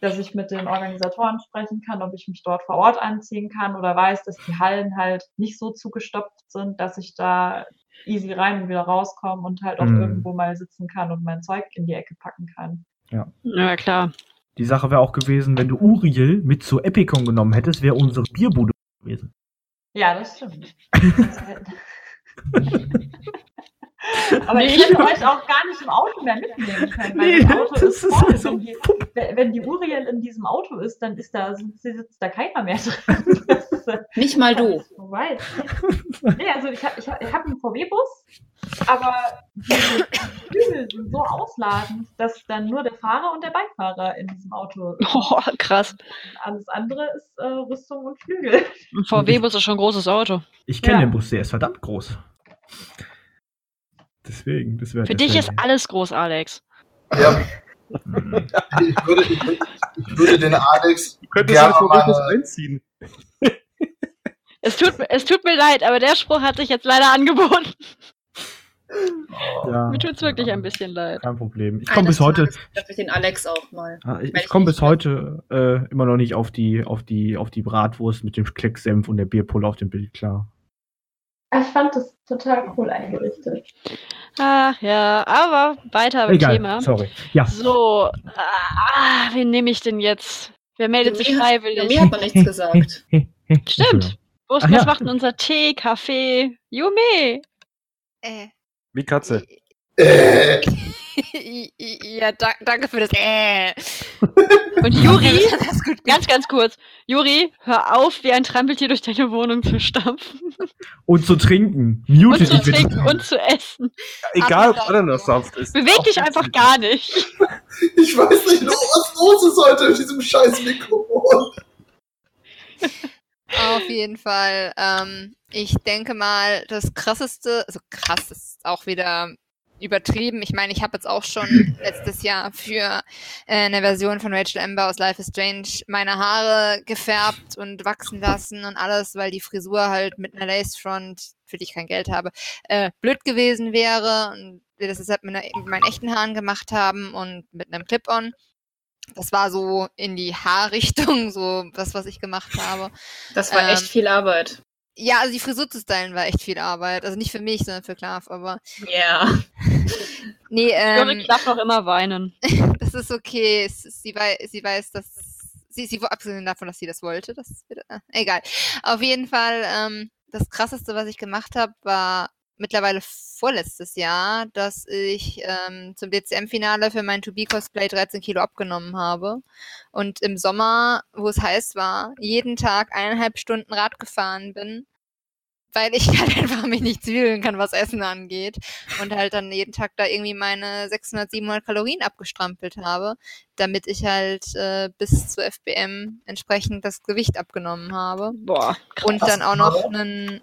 E: dass ich mit den Organisatoren sprechen kann, ob ich mich dort vor Ort anziehen kann oder weiß, dass die Hallen halt nicht so zugestopft sind, dass ich da easy rein und wieder rauskomme und halt auch
C: Mhm.
E: irgendwo mal sitzen kann und mein Zeug in die Ecke packen kann.
A: Ja, klar.
C: Die Sache wäre auch gewesen, wenn du Uriel mit zur Epicon genommen hättest, wäre unsere Bierbude gewesen.
E: Ja, das stimmt. Aber ich hätte euch auch gar nicht im Auto mehr mitnehmen können, weil
C: Nee,
E: das Auto
C: das
E: ist
C: ist
E: voll.
C: so
E: Wenn die, wenn die Uriel in diesem Auto ist, dann ist da, sitzt da keiner mehr drin. Das ist,
D: Nicht mal du.
E: Vorbei. Nee, also ich habe ich hab, ich hab einen VW-Bus, aber diese Flügel sind so ausladend, dass dann nur der Fahrer und der Beifahrer in diesem Auto sind.
A: Oh, krass.
E: Alles andere ist äh, Rüstung und Flügel.
A: Ein VW-Bus ist schon ein großes Auto.
C: Ich kenne
E: Ja.
C: den Bus, der ist verdammt groß. Deswegen, das wäre
A: Für dich ist alles groß, Alex.
G: Ja, ich würde, ich, ich würde den Alex
B: Du könntest
G: gerne
B: ja
G: mal,
B: einziehen.
A: Es tut, mir- es tut mir leid, aber der Spruch hat sich jetzt leider angeboten.
C: Ja,
A: Mir tut's wirklich ein bisschen leid.
C: Kein Problem. Ich komme bis heute,
D: ich den Alex auch mal.
C: ah, ich, ich komme bis heute äh, immer noch nicht auf die, auf die, auf die Bratwurst mit dem Klecksenf und der Bierpulle auf dem Bild klar.
E: Ich fand das total cool eingerichtet.
A: Ach ja, aber weiter im
C: Egal,
A: Thema.
C: sorry. Ja.
A: So, ah, wen nehme ich denn jetzt? Wer meldet sich freiwillig?
D: Mir hat man nichts gesagt.
A: Stimmt. Wo ist,
C: Ach
A: was
C: ja.
A: macht denn unser Tee, Kaffee? Yume!
F: Äh,
B: Wie Katze.
G: äh,
F: ja, da, danke für das. Äh.
A: Und Juri,
F: das ist gut.
A: ganz, ganz kurz. Juri, hör auf, wie ein Trampeltier durch deine Wohnung zu stampfen.
C: Und zu trinken.
A: Und
C: Mute
A: zu
C: dich bitte.
A: trinken und zu essen.
B: Egal, ob. Ananassaft ist.
A: Beweg dich einfach gar nicht.
G: ich weiß nicht, was los ist heute mit diesem scheiß Mikrofon.
F: Auf jeden Fall. Ähm, ich denke mal, das krasseste, also krass ist auch wieder übertrieben. Ich meine, ich habe jetzt auch schon letztes Jahr für äh, eine Version von Rachel Amber aus Life is Strange meine Haare gefärbt und wachsen lassen und alles, weil die Frisur halt mit einer Lace Front, für die ich kein Geld habe, äh, blöd gewesen wäre und wir das deshalb mit, einer, mit meinen echten Haaren gemacht haben und mit einem Clip-On. Das war so in die Haarrichtung, so das, was ich gemacht habe.
D: Das war ähm, echt viel Arbeit.
F: Ja, also die Frisur zu stylen war echt viel Arbeit. Also nicht für mich, sondern für Klav, aber.
D: Ja. Yeah.
F: Nee, ähm.
A: Ich darf noch immer weinen.
F: das ist okay. Sie, wei sie weiß, dass. Sie, sie, abgesehen davon, dass sie das wollte, das ist wieder, äh, egal. Auf jeden Fall, ähm, das krasseste, was ich gemacht habe, war mittlerweile vorletztes Jahr, dass ich ähm, zum DCM-Finale für mein To-Be-Cosplay 13 Kilo abgenommen habe. Und im Sommer, wo es heiß war, jeden Tag eineinhalb Stunden Rad gefahren bin, weil ich halt einfach mich nicht zwiegeln kann, was Essen angeht. Und halt dann jeden Tag da irgendwie meine 600, 700 Kalorien abgestrampelt habe, damit ich halt äh, bis zu FBM entsprechend das Gewicht abgenommen habe.
A: Boah.
F: Krass. Und dann auch noch einen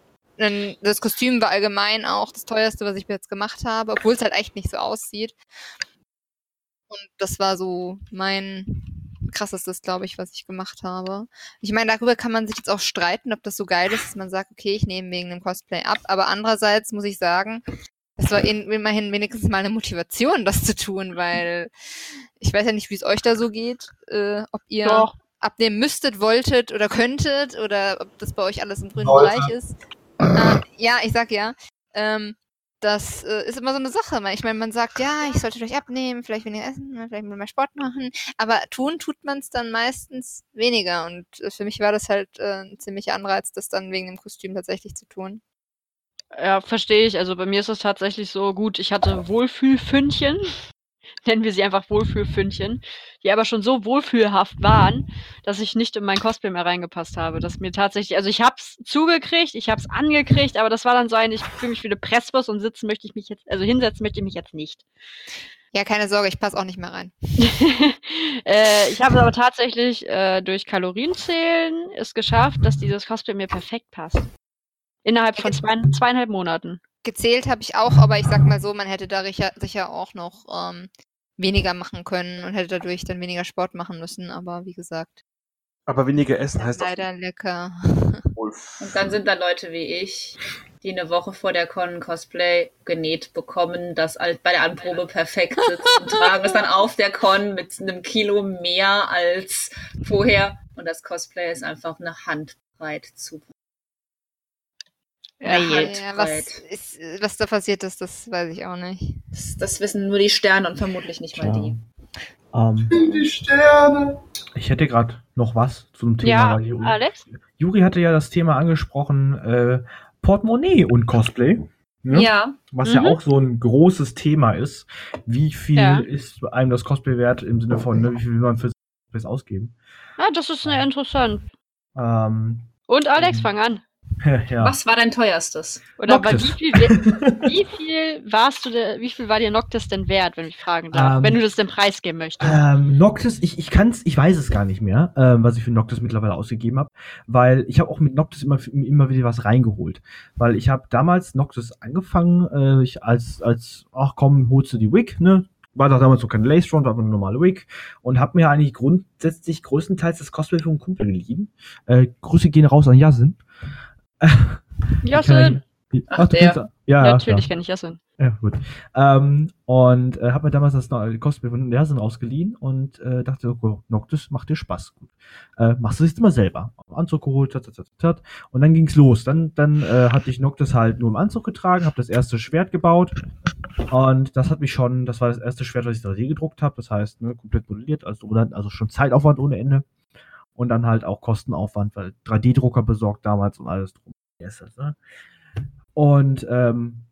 F: das Kostüm war allgemein auch das teuerste, was ich jetzt gemacht habe, obwohl es halt echt nicht so aussieht. Und das war so mein krassestes, glaube ich, was ich gemacht habe. Ich meine, darüber kann man sich jetzt auch streiten, ob das so geil ist, dass man sagt, okay, ich nehme wegen dem Cosplay ab. Aber andererseits muss ich sagen, es war in, immerhin wenigstens mal eine Motivation, das zu tun, weil ich weiß ja nicht, wie es euch da so geht, äh, ob ihr Doch. abnehmen müsstet, wolltet oder könntet oder ob das bei euch alles im grünen Bereich ist. Äh, ja, ich sag ja. Ähm, das äh, ist immer so eine Sache. Ich meine, man sagt, ja, ich sollte vielleicht abnehmen, vielleicht weniger essen, ne, vielleicht mehr Sport machen, aber tun tut man es dann meistens weniger. Und äh, für mich war das halt äh, ein ziemlicher Anreiz, das dann wegen dem Kostüm tatsächlich zu tun.
A: Ja, verstehe ich. Also bei mir ist es tatsächlich so gut, ich hatte Wohlfühlfündchen nennen wir sie einfach Wohlfühlfündchen, die aber schon so wohlfühlhaft waren, dass ich nicht in mein Cosplay mehr reingepasst habe. Dass mir tatsächlich, also ich hab's zugekriegt, ich hab's angekriegt, aber das war dann so ein, ich fühle mich wie eine Pressbus und sitzen möchte ich mich jetzt, also hinsetzen möchte ich mich jetzt nicht.
F: Ja, keine Sorge, ich passe auch nicht mehr rein.
A: äh, ich habe es aber tatsächlich äh, durch Kalorienzählen es geschafft, dass dieses Cosplay mir perfekt passt. Innerhalb von zwei, zweieinhalb Monaten
F: gezählt habe ich auch, aber ich sag mal so, man hätte da sicher auch noch ähm, weniger machen können und hätte dadurch dann weniger Sport machen müssen, aber wie gesagt.
B: Aber weniger essen heißt
F: leider auch lecker.
D: Und dann sind da Leute wie ich, die eine Woche vor der Con Cosplay genäht bekommen, das bei der Anprobe perfekt sitzt und tragen es dann auf der Con mit einem Kilo mehr als vorher. Und das Cosplay ist einfach eine Handbreit zu
F: ja, ja, was, ist, was da passiert ist, das weiß ich auch nicht.
D: Das, das wissen nur die Sterne und vermutlich nicht mal die.
C: Ähm,
G: die Sterne.
C: Ich hätte gerade noch was zum Thema.
A: Ja, Juri, Alex?
C: Juri hatte ja das Thema angesprochen, äh, Portemonnaie und Cosplay.
D: Ne? Ja.
C: Was mhm. ja auch so ein großes Thema ist. Wie viel ja. ist einem das Cosplay wert im Sinne von, ne, wie viel will man für das ausgeben?
A: Ja, das ist eine interessant.
C: Ähm,
A: und Alex, ähm, fang an.
G: Ja. Was war dein teuerstes?
A: Oder wie viel, wie viel warst du, de, wie viel war dir Noctis denn wert, wenn ich fragen darf, ähm, wenn du das den Preis geben möchtest?
C: Ähm, Noctis, ich, ich kann's, ich weiß es gar nicht mehr, ähm, was ich für Noctis mittlerweile ausgegeben habe, weil ich habe auch mit Noctis immer, immer wieder was reingeholt, weil ich habe damals Noctis angefangen, äh, ich als, als, ach komm, holst du die Wig, ne? war doch damals so keine Lace Front, war aber eine normale Wig und habe mir eigentlich grundsätzlich größtenteils das Cosplay von einem Kumpel geliehen. Äh, Grüße gehen raus an Yasin.
A: Jasin!
C: Ach, Ach, du kennst, ja,
A: ja, natürlich kenne ich Jasin.
C: Ja, gut. Ähm, und äh, habe mir damals das Cosplay von Jasin ausgeliehen und äh, dachte, oh, Noctis macht dir Spaß. Gut. Äh, machst du es jetzt mal selber. Anzug geholt, tat, tat, tat, tat, und dann ging's los. Dann, dann äh, hatte ich Noctis halt nur im Anzug getragen, habe das erste Schwert gebaut und das hat mich schon, das war das erste Schwert, was ich 3D gedruckt habe. Das heißt, ne, komplett modelliert, also, also schon Zeitaufwand ohne Ende und dann halt auch Kostenaufwand, weil 3D-Drucker besorgt damals und alles drum. Ne? Und ähm,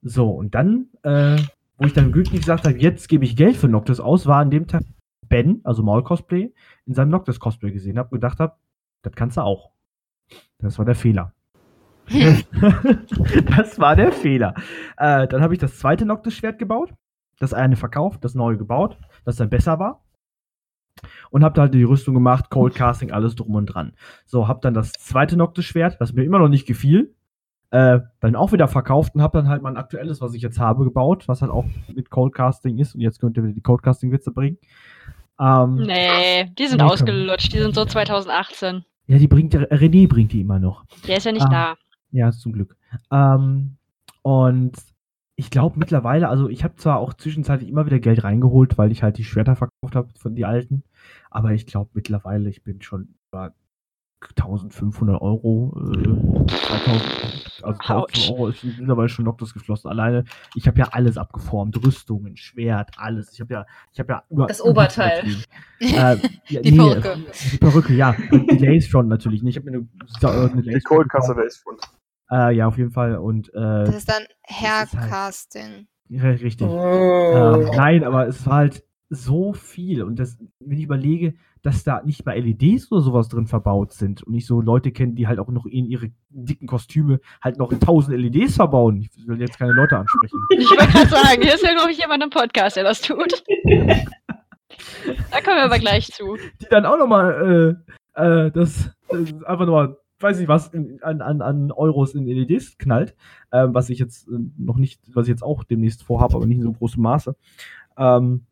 C: so, und dann, äh, wo ich dann glücklich gesagt habe, jetzt gebe ich Geld für Noctis aus, war an dem Tag Ben, also Maul-Cosplay, in seinem Noctis-Cosplay gesehen habe, gedacht habe, das kannst du auch. Das war der Fehler. das war der Fehler. Äh, dann habe ich das zweite Noctis-Schwert gebaut, das eine verkauft, das neue gebaut, das dann besser war und hab da halt die Rüstung gemacht, Cold Casting, alles drum und dran. So, hab dann das zweite Noctis-Schwert, das mir immer noch nicht gefiel, Äh, dann auch wieder verkauft und habe dann halt mein aktuelles, was ich jetzt habe, gebaut, was halt auch mit Codecasting ist. Und jetzt könnt ihr wieder die Codecasting-Witze bringen.
A: Ähm, nee, die sind nee, ausgelutscht, die sind so 2018.
C: Ja, die bringt, René bringt die immer noch.
A: Der ist ja nicht ähm, da.
C: Ja, zum Glück. Ähm, und ich glaube mittlerweile, also ich habe zwar auch zwischenzeitlich immer wieder Geld reingeholt, weil ich halt die Schwerter verkauft habe von die alten, aber ich glaube mittlerweile, ich bin schon über 1500 Euro, äh, 2000, also 1000 Euro ist mittlerweile schon Noctus geflossen. Alleine, ich habe ja alles abgeformt, Rüstungen, Schwert, alles. Ich habe ja, ich habe ja
D: über, das Oberteil.
C: Äh, ja, die nee, Perücke. Die Perücke, ja. Und die Lace schon natürlich nicht. Ich habe mir eine, eine
B: Lace Die
C: Äh, ja, auf jeden Fall. Und, äh,
F: das ist dann Haircasting.
C: Halt, richtig. Oh. Ähm, nein, aber es war halt so viel. Und das, wenn ich überlege, dass da nicht mal LEDs oder sowas drin verbaut sind und nicht so Leute kennen, die halt auch noch in ihre dicken Kostüme halt noch tausend LEDs verbauen. Ich will jetzt keine Leute ansprechen.
A: Ich wollte gerade sagen, hier ist ja, glaube ich, jemand im Podcast, der das tut. da kommen wir aber gleich zu.
C: Die dann auch nochmal, äh, äh, das, das einfach nochmal weiß nicht was, in, an, an, an Euros in LEDs knallt, äh, was ich jetzt äh, noch nicht, was ich jetzt auch demnächst vorhabe, aber nicht in so großem Maße. Ähm,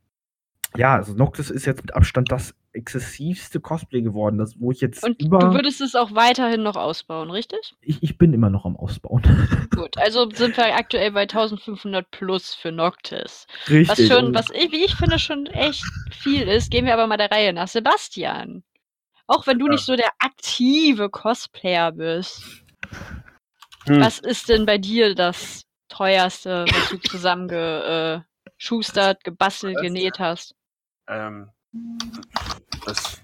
C: ja, also Noctis ist jetzt mit Abstand das exzessivste Cosplay geworden, das, wo ich jetzt
A: Und über... du würdest es auch weiterhin noch ausbauen, richtig?
C: Ich, ich bin immer noch am Ausbauen.
A: Gut, also sind wir aktuell bei 1500 plus für Noctis.
C: Richtig.
A: Was schon, was wie ich finde, schon echt viel ist. Gehen wir aber mal der Reihe nach. Sebastian. Auch wenn du ja. nicht so der aktive Cosplayer bist. Hm. Was ist denn bei dir das teuerste, was du zusammengeschustert, gebastelt, genäht hast?
B: Ähm, das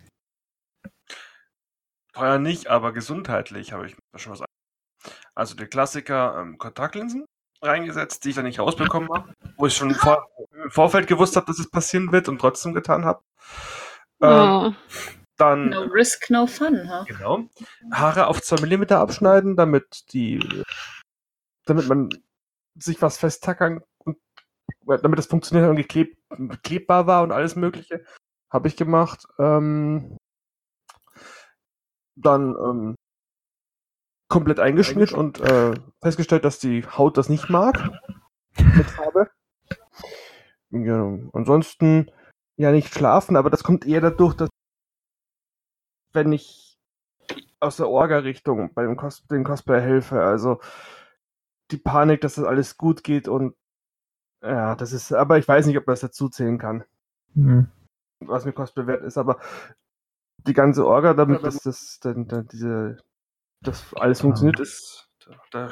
B: teuer nicht, aber gesundheitlich habe ich mir schon was. Also der Klassiker ähm, Kontaktlinsen reingesetzt, die ich dann nicht rausbekommen habe, wo ich schon vor, im Vorfeld gewusst habe, dass es passieren wird und trotzdem getan habe. Ähm, oh. Dann,
D: no risk, no fun, huh?
B: Genau. Haare auf 2 mm abschneiden, damit die, damit man sich was festtackern und damit das funktioniert und geklebt, klebbar war und alles Mögliche. Habe ich gemacht. Ähm, dann ähm, komplett eingeschmiert und äh, festgestellt, dass die Haut das nicht mag. Mit Farbe. Ja, ansonsten ja nicht schlafen, aber das kommt eher dadurch, dass wenn ich aus der Orga-Richtung bei dem Cos den Cosplayer helfe. Also die Panik, dass das alles gut geht und ja, das ist, aber ich weiß nicht, ob man das dazu zählen kann. Mhm. Was mir Cosplay wert ist, aber die ganze Orga, damit das, das, dann, dann diese, das alles funktioniert, ist. Da,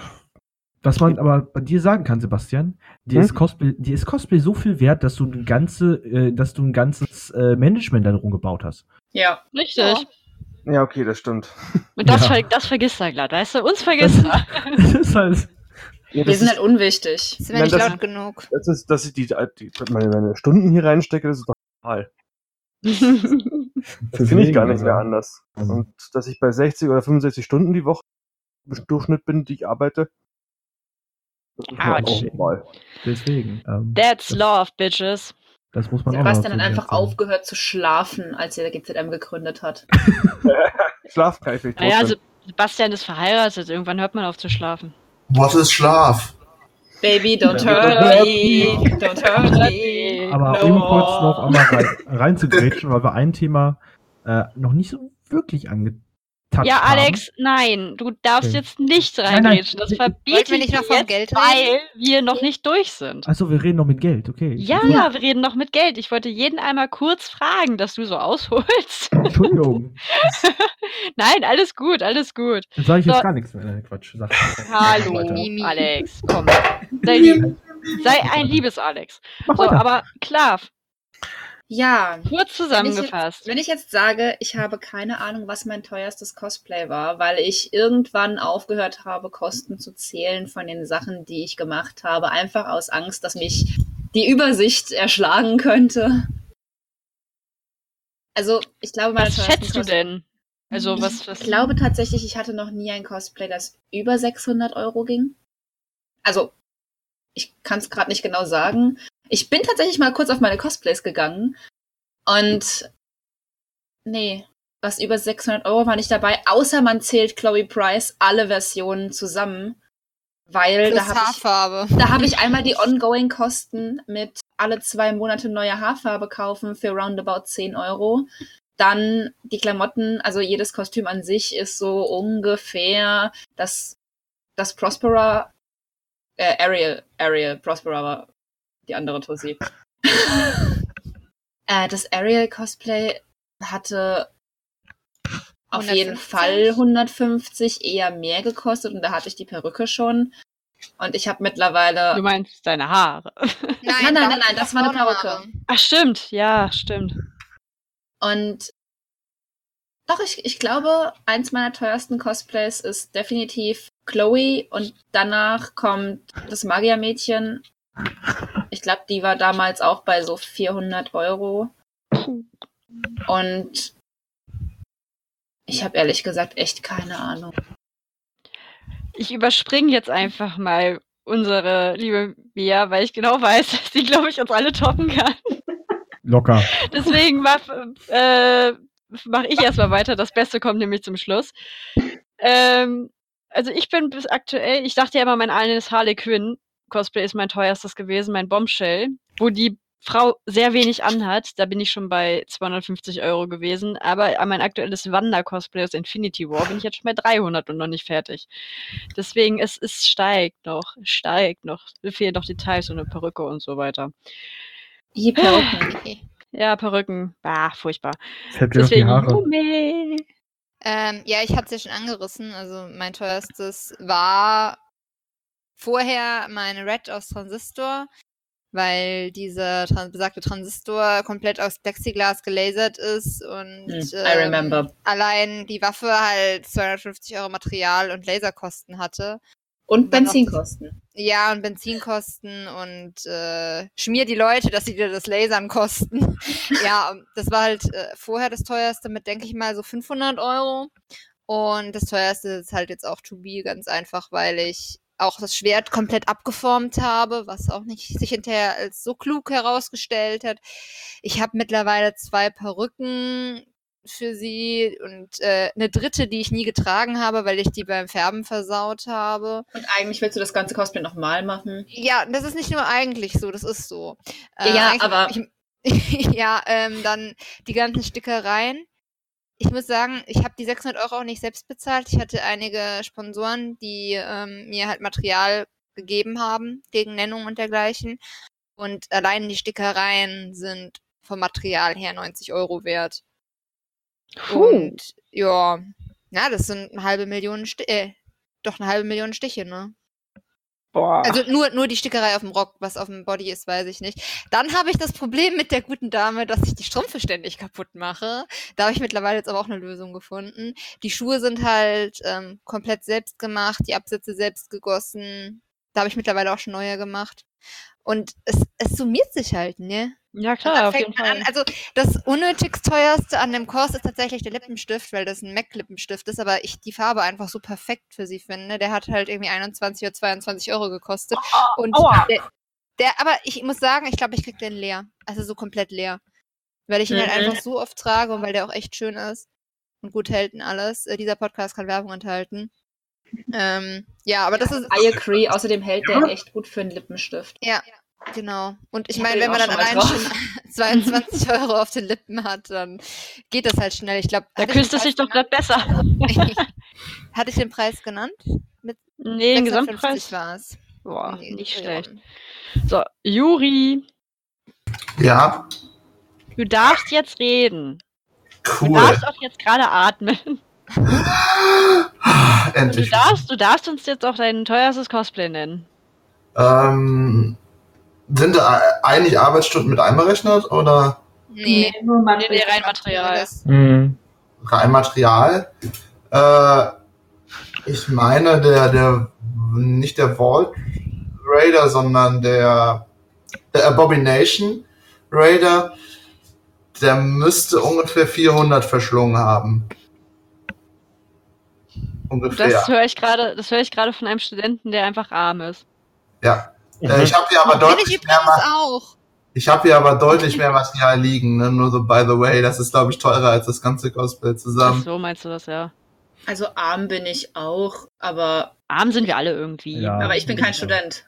C: was man aber bei dir sagen kann, Sebastian, dir, hm? ist Cosplay, dir ist Cosplay so viel wert, dass du ein, ganze, äh, dass du ein ganzes äh, Management darum gebaut hast.
A: Ja, richtig. Ja.
B: Ja, okay, das stimmt.
A: Und das, ja. ver das vergisst er glatt, weißt du? Uns vergisst er. Das ist
D: halt. Ja, wir sind halt unwichtig.
F: Sind wir nicht laut genug.
B: Das ist, dass ich die, die meine, meine, Stunden hier reinstecke, das ist doch normal. das finde ich gar nicht mehr anders. Und dass ich bei 60 oder 65 Stunden die Woche im Durchschnitt bin, die ich arbeite.
A: Das ist auch
C: normal. Deswegen.
A: Ähm, That's love, bitches.
C: Das muss man
D: Sebastian auch hat einfach sein. aufgehört zu schlafen, als er GZM gegründet hat.
B: Schlaf kann ich
A: nicht. Naja, also Sebastian ist verheiratet. Irgendwann hört man auf zu schlafen.
G: Was ist Schlaf?
D: Baby, don't hurt me. Don't hurt
C: me. Aber no. eben kurz noch einmal rein, reinzugrätschen, weil wir ein Thema äh, noch nicht so wirklich ange
A: Touch Ja, Alex, haben. nein, du darfst okay. jetzt nicht reingrätschen. Das verbieten wir nicht noch vom Geld weil wir noch nicht durch sind.
C: Achso, wir reden noch mit Geld, okay.
A: Ja, ja, wir reden noch mit Geld. Ich wollte jeden einmal kurz fragen, dass du so ausholst.
C: Entschuldigung.
A: nein, alles gut, alles gut.
C: Dann sage ich so. jetzt gar nichts mehr. Quatsch.
A: Sag, Hallo, Alex, komm. Sei, lieb, sei ein liebes Alex. Mach so, weiter. aber klar,
D: ja.
A: Kurz zusammengefasst.
D: Wenn ich, jetzt, wenn ich jetzt sage, ich habe keine Ahnung, was mein teuerstes Cosplay war, weil ich irgendwann aufgehört habe, Kosten zu zählen von den Sachen, die ich gemacht habe, einfach aus Angst, dass mich die Übersicht erschlagen könnte. Also, ich glaube,
A: meine Was schätzt du denn? Also, was,
D: was? Ich glaube tatsächlich, ich hatte noch nie ein Cosplay, das über 600 Euro ging. Also, ich kann es gerade nicht genau sagen, ich bin tatsächlich mal kurz auf meine Cosplays gegangen und nee, was über 600 Euro war nicht dabei, außer man zählt Chloe Price alle Versionen zusammen. Weil
F: Plus
D: da habe ich, da hab ich einmal die Ongoing-Kosten mit alle zwei Monate neue Haarfarbe kaufen für roundabout 10 Euro. Dann die Klamotten, also jedes Kostüm an sich ist so ungefähr das, das Prospera, äh, Ariel, Ariel, Prospera war die andere Tussi. äh, das Ariel-Cosplay hatte auf jeden
F: 150?
D: Fall 150 eher mehr gekostet und da hatte ich die Perücke schon. Und ich habe mittlerweile.
A: Du meinst deine Haare.
D: Nein, nein, nein, nein, das war eine. Perücke.
A: Ach, stimmt. Ja, stimmt.
D: Und doch, ich, ich glaube, eins meiner teuersten Cosplays ist definitiv Chloe und danach kommt das Magiermädchen. Ich glaube, die war damals auch bei so 400 Euro. Und ich habe ehrlich gesagt echt keine Ahnung.
A: Ich überspringe jetzt einfach mal unsere liebe Mia, weil ich genau weiß, dass sie, glaube ich, uns alle toppen kann.
C: Locker.
A: Deswegen mach, äh, mache ich erstmal weiter. Das Beste kommt nämlich zum Schluss. Ähm, also ich bin bis aktuell, ich dachte ja immer, mein eines Harley Quinn Cosplay ist mein teuerstes gewesen, mein Bombshell, wo die Frau sehr wenig anhat. Da bin ich schon bei 250 Euro gewesen. Aber mein aktuelles Wander-Cosplay aus Infinity War bin ich jetzt schon bei 300 und noch nicht fertig. Deswegen, es, es steigt noch, steigt noch. Mir fehlen noch Details und eine Perücke und so weiter.
D: Die Perücken.
F: Okay.
A: Ja, Perücken. Ah, furchtbar.
C: Fällt die
A: Deswegen,
C: Haare.
F: Ähm, ja, ich hatte es ja schon angerissen. Also mein teuerstes war vorher meine Red aus Transistor, weil dieser tran besagte Transistor komplett aus Plexiglas gelasert ist und
D: I
F: ähm, allein die Waffe halt 250 Euro Material und Laserkosten hatte.
D: Und Benzinkosten.
F: Ja, und Benzinkosten und äh, schmier die Leute, dass sie dir das Lasern kosten. ja, das war halt äh, vorher das teuerste mit, denke ich mal, so 500 Euro. Und das teuerste ist halt jetzt auch To Be, ganz einfach, weil ich auch das Schwert komplett abgeformt habe, was auch nicht sich hinterher als so klug herausgestellt hat. Ich habe mittlerweile zwei Perücken für sie und äh, eine dritte, die ich nie getragen habe, weil ich die beim Färben versaut habe.
D: Und eigentlich willst du das ganze Cosplay nochmal machen?
F: Ja, das ist nicht nur eigentlich so, das ist so.
D: Ja,
F: eigentlich-
D: aber-
F: Ich, ja, ähm, dann die ganzen Stickereien. Ich muss sagen, ich habe die 600 Euro auch nicht selbst bezahlt. Ich hatte einige Sponsoren, die ähm, mir halt Material gegeben haben gegen Nennung und dergleichen. Und allein die Stickereien sind vom Material her 90 Euro wert. Und ja, na, das sind eine halbe Million Sti äh, doch eine halbe Million Stiche, ne?
A: Boah.
F: Also nur, nur die Stickerei auf dem Rock, was auf dem Body ist, weiß ich nicht. Dann habe ich das Problem mit der guten Dame, dass ich die Strümpfe ständig kaputt mache. Da habe ich mittlerweile jetzt aber auch eine Lösung gefunden. Die Schuhe sind halt ähm, komplett selbst gemacht, die Absätze selbst gegossen. Da habe ich mittlerweile auch schon neue gemacht. Und es, es summiert sich halt, ne?
A: Ja,
F: Und
A: klar, auf
F: fängt
A: jeden
F: man
A: Fall.
F: an, also das unnötigst teuerste an dem Kurs ist tatsächlich der Lippenstift, weil das ein MAC-Lippenstift ist, aber ich die Farbe einfach so perfekt für sie finde. Der hat halt irgendwie 21 oder 22 Euro gekostet. Und
A: aua.
F: der, der, aber ich muss sagen, ich glaube, ich krieg den leer. Also so komplett leer. Weil ich ihn halt
D: Mhm.
F: einfach so oft trage und weil der auch echt schön ist und gut hält und alles. Äh, dieser Podcast kann Werbung enthalten. Ähm, ja, aber das ist.
D: I agree. Außerdem hält der echt gut für einen Lippenstift.
F: Ja, genau. Und ich
D: Ich
F: meine, wenn man dann allein schon 22 Euro auf den Lippen hat, dann geht das halt schnell. Ich glaube,
A: Da küsst es sich doch grad besser.
F: Hatte ich den Preis genannt? Mit
A: Nee, den
F: 650
A: Gesamtpreis.
F: war es.
A: Boah,
F: Nee,
A: nicht schlecht. So, Juri,
G: Ja,
A: du darfst jetzt reden. Du
G: cool.
A: darfst auch jetzt gerade atmen. Und du
G: Endlich.
A: darfst, du darfst uns jetzt auch dein teuerstes Cosplay nennen.
G: Ähm, sind da eigentlich Arbeitsstunden mit einberechnet oder
F: Nee.
E: nur Material.
A: nee, rein Material.
C: Mhm.
G: rein Material? Äh, ich meine, der, der, nicht der Vault Raider, sondern der, der Abomination Raider, der müsste ungefähr 400 verschlungen haben. Ungefähr.
A: Das höre ich gerade, das höre ich gerade von einem Studenten, der einfach arm ist.
G: ja. Äh, ich habe hier aber deutlich mehr,
F: auch.
G: ich habe hier aber deutlich mehr Material liegen, ne? Nur so by the way, das ist glaube ich teurer als das ganze Cosplay
A: Ach
G: zusammen.
A: so meinst du das, ja.
D: Also arm bin ich auch, aber.
A: Arm sind wir alle irgendwie.
C: Ja.
D: aber ich bin kein
C: Ja.
D: Student.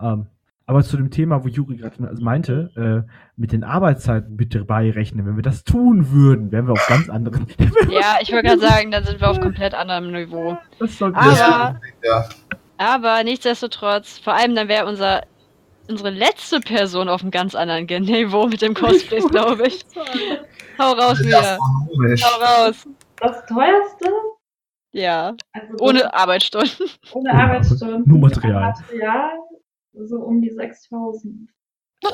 C: Ähm, aber zu dem Thema, wo Juri gerade also meinte, äh, mit den Arbeitszeiten bitte beirechnen. Wenn wir das tun würden, wären wir auf ganz anderen.
A: Ja, ich wollte gerade sagen, dann sind wir auf komplett anderem Niveau.
C: das sollten
A: Aber-
C: wir-
G: Ja.
A: Aber nichtsdestotrotz, vor allem dann wäre unser unsere letzte Person auf einem ganz anderen Gen- Niveau mit dem Cosplay, glaube ich. Hau raus, Mia. Hau raus.
E: Das teuerste?
A: Ja,
E: Also
A: ohne Arbeitsstunden.
E: ohne Arbeitsstunden.
C: Nur Material.
E: Material so um die 6000.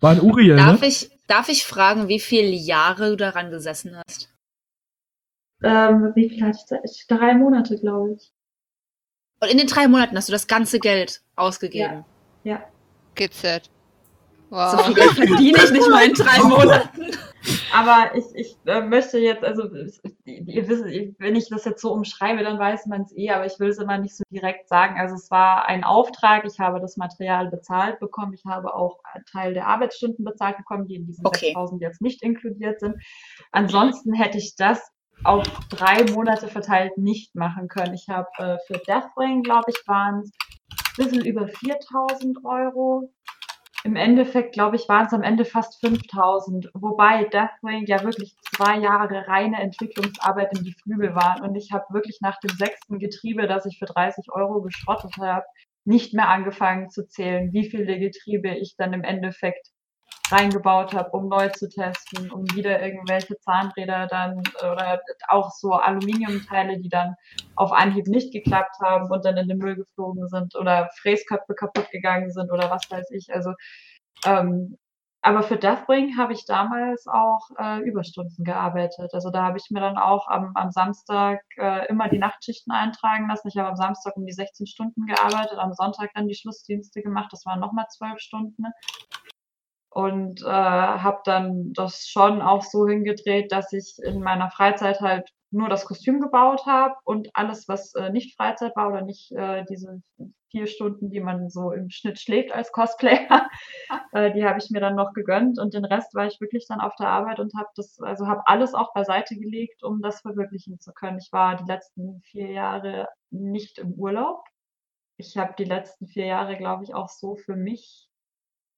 C: War ein Uriel,
D: Darf
C: ne?
D: ich, darf ich fragen, wie viele Jahre du daran gesessen hast?
E: Ähm, wie viel hatte ich da? Ich- Drei Monate, glaube ich.
D: Und in den drei Monaten hast du das ganze Geld ausgegeben.
F: GZ.
D: So
F: Wow.
D: viel Geld verdiene ich nicht mal in drei Monaten.
E: Aber ich, ich äh, möchte jetzt, also ihr wisst, wenn ich das jetzt so umschreibe, dann weiß man es eh, aber ich will es immer nicht so direkt sagen. Also es war ein Auftrag, ich habe das Material bezahlt bekommen, ich habe auch einen Teil der Arbeitsstunden bezahlt bekommen, die in diesen
D: Okay.
E: 6000 jetzt nicht inkludiert sind. Ansonsten hätte ich das auf drei Monate verteilt nicht machen können. Ich habe äh, für Deathwing, glaube ich, waren es ein bisschen über 4000 Euro. Im Endeffekt, glaube ich, waren es am Ende fast 5000, wobei Deathwing ja wirklich zwei Jahre reine Entwicklungsarbeit in die Flügel waren. Und ich habe wirklich nach dem sechsten Getriebe, das ich für 30 Euro geschrottet habe, nicht mehr angefangen zu zählen, wie viele Getriebe ich dann im Endeffekt reingebaut habe, um neu zu testen, um wieder irgendwelche Zahnräder dann oder auch so Aluminiumteile, die dann auf Anhieb nicht geklappt haben und dann in den Müll geflogen sind oder Fräsköpfe kaputt gegangen sind oder was weiß ich. Also ähm, aber für Deathwing habe ich damals auch äh, Überstunden gearbeitet. Also da habe ich mir dann auch am, am Samstag äh, immer die Nachtschichten eintragen lassen. Ich habe am Samstag um die 16 Stunden gearbeitet, am Sonntag dann die Schlussdienste gemacht. Das waren nochmal zwölf Stunden. Und äh, habe dann das schon auch so hingedreht, dass ich in meiner Freizeit halt nur das Kostüm gebaut habe und alles, was äh, nicht Freizeit war oder nicht äh, diese vier Stunden, die man so im Schnitt schlägt als Cosplayer, äh, die habe ich mir dann noch gegönnt und den Rest war ich wirklich dann auf der Arbeit und habe das, also habe alles auch beiseite gelegt, um das verwirklichen zu können. Ich war die letzten vier Jahre nicht im Urlaub. Ich habe die letzten vier Jahre, glaube ich, auch so für mich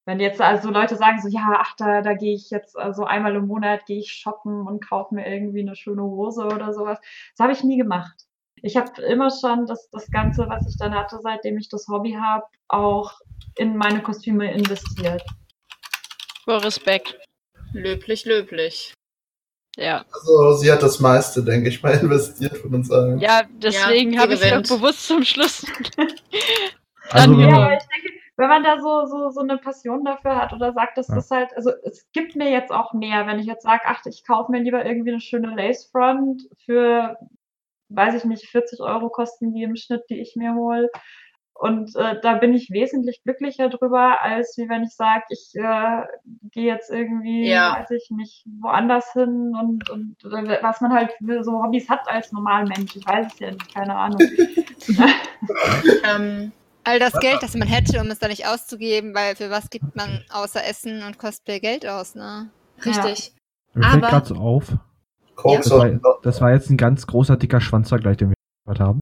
E: wenn jetzt also Leute sagen so, ja, ach, da, da gehe ich jetzt äh, so einmal im Monat gehe ich shoppen und kaufe mir irgendwie eine schöne Hose oder sowas. Das habe ich nie gemacht. Ich habe immer schon das, das Ganze, was ich dann hatte, seitdem ich das Hobby habe, auch in meine Kostüme investiert.
A: Boah, Respekt.
D: Löblich, löblich.
A: Ja.
G: Also sie hat das meiste, denke ich mal, investiert von uns allen.
A: Ja, deswegen
D: die
A: habe ich es bewusst zum Schluss.
C: Also,
A: Dann
E: Ja, wenn man da so, so, so eine Passion dafür hat oder sagt, das
C: Ja.
E: ist halt, also es gibt mir jetzt auch mehr, wenn ich jetzt sage, ach, ich kaufe mir lieber irgendwie eine schöne Lacefront für, weiß ich nicht, 40 Euro kosten die im Schnitt, die ich mir hole. Und äh, da bin ich wesentlich glücklicher drüber, als wie wenn ich sage, ich äh, gehe jetzt irgendwie,
D: Ja.
E: weiß ich nicht, woanders hin und, und äh, was man halt für so Hobbys hat als Normalmensch. Ich weiß es ja nicht, keine Ahnung.
D: Ähm,
F: All das Geld, das man hätte, um es da nicht auszugeben, weil für was gibt man außer Essen und Cosplay Geld aus, ne?
D: richtig.
C: Mir fällt
D: Aber-
C: gerade so auf. Das war, das war jetzt ein ganz großer, dicker Schwanzvergleich, den wir gehört haben.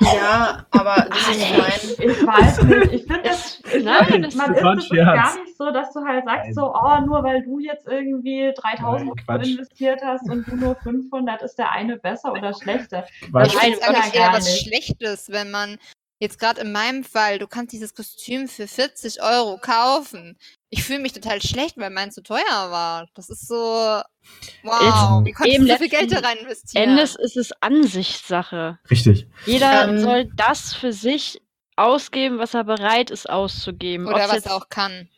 D: Ja, aber das ist mein.
E: Ich weiß nicht. Ich finde das, ich
A: Nein, das-
E: man ist, es ist gar nicht so, dass du halt sagst so, oh, nur weil du jetzt irgendwie 3000
C: Nein, Quatsch.
E: Euro investiert hast und du nur 500, ist der eine besser oder schlechter.
C: Quatsch.
F: Ich
E: Nein,
F: finde es
E: das
F: eigentlich
E: ja
F: eher
E: gar
F: was
E: nicht.
F: Schlechtes, wenn man jetzt gerade in meinem Fall, du kannst dieses Kostüm für 40 Euro kaufen. Ich fühle mich total schlecht, weil mein zu teuer war. Das ist so, wow, wie konntest du so viel Geld da rein investieren?
A: Endes ist es Ansichtssache.
C: Richtig.
A: Jeder
D: Ähm.
A: soll das für sich ausgeben, was er bereit ist auszugeben.
F: Oder
A: Ob's
F: was
A: jetzt,
F: er auch kann.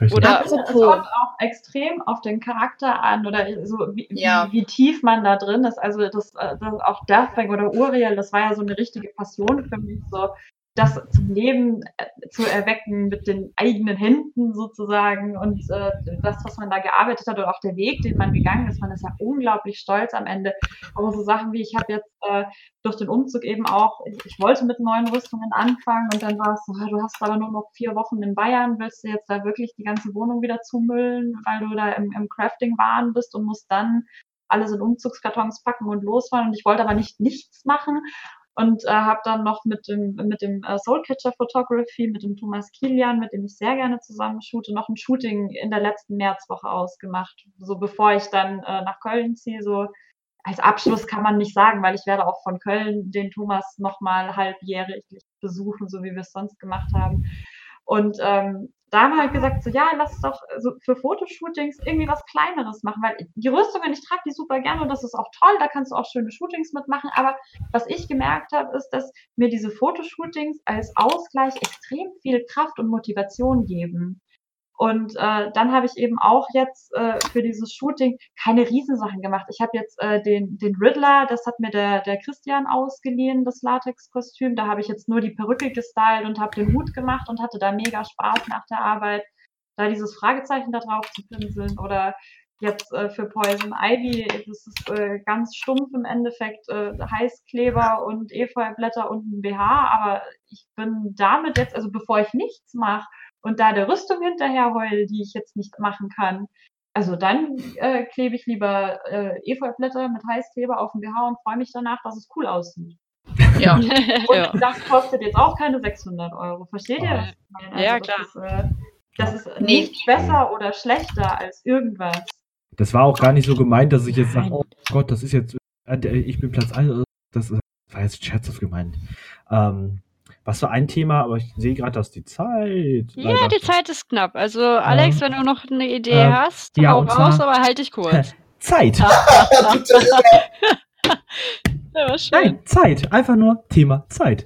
C: Richtig.
A: Oder-
E: Es kommt auch extrem auf den Charakter an oder so wie,
D: Ja.
E: wie, wie tief man da drin ist. Also das, äh, das auch Deathwing oder Uriel, das war ja so eine richtige Passion für mich, so das zum Leben äh, zu erwecken mit den eigenen Händen sozusagen und äh, das, was man da gearbeitet hat oder auch der Weg, den man gegangen ist, man ist ja unglaublich stolz am Ende. Aber so Sachen wie ich habe jetzt äh, durch den Umzug eben auch, ich, wollte mit neuen Rüstungen anfangen und dann war es so, du hast aber nur noch vier Wochen in Bayern, willst du jetzt da wirklich die ganze Wohnung wieder zumüllen, weil du da im, im Crafting waren bist und musst dann alles in Umzugskartons packen und losfahren. Und ich wollte aber nicht nichts machen und äh, habe dann noch mit dem mit dem äh, Soulcatcher Photography, mit dem Thomas Kilian, mit dem ich sehr gerne zusammen shoote, noch ein Shooting in der letzten Märzwoche ausgemacht, so bevor ich dann äh, nach Köln ziehe, so als Abschluss kann man nicht sagen, weil ich werde auch von Köln den Thomas nochmal halbjährig besuchen, so wie wir es sonst gemacht haben. Und ähm, da haben wir halt gesagt, so ja, lass doch so für Fotoshootings irgendwie was Kleineres machen, weil die Rüstungen, ich trage die super gerne und das ist auch toll, da kannst du auch schöne Shootings mitmachen. Aber was ich gemerkt habe, ist, dass mir diese Fotoshootings als Ausgleich extrem viel Kraft und Motivation geben. Und äh, dann habe ich eben auch jetzt äh, für dieses Shooting keine Riesensachen gemacht. Ich habe jetzt äh, den, den Riddler, das hat mir der, der Christian ausgeliehen, das Latex-Kostüm. Da habe ich jetzt nur die Perücke gestylt und habe den Hut gemacht und hatte da mega Spaß nach der Arbeit, da dieses Fragezeichen da drauf zu pinseln. Oder jetzt äh, für Poison Ivy, das ist äh, ganz stumpf im Endeffekt, äh, Heißkleber und Efeublätter und ein BH. Aber ich bin damit jetzt, also bevor ich nichts mache, und da der Rüstung hinterher heule, die ich jetzt nicht machen kann, also dann äh, klebe ich lieber äh, Efeublätter mit Heißkleber auf den BH und freue mich danach, dass es cool aussieht. Ja. und ja. das kostet jetzt auch keine 600 Euro. Versteht ihr das?
A: Also ja, klar.
E: Das ist, äh, das ist nicht besser oder schlechter als irgendwas.
C: Das war auch gar nicht so gemeint, dass ich jetzt sage, oh Gott, das ist jetzt, äh, ich bin Platz 1. Das war jetzt scherzhaft gemeint. Ähm, was war ein Thema, aber ich sehe gerade, dass die Zeit.
A: Ja, die Zeit ist knapp. Also, Alex, ähm, wenn du noch eine Idee äh, hast, ja, hau raus, aber halt dich kurz.
C: Zeit. ja, war schön. Nein, Zeit. Einfach nur Thema Zeit.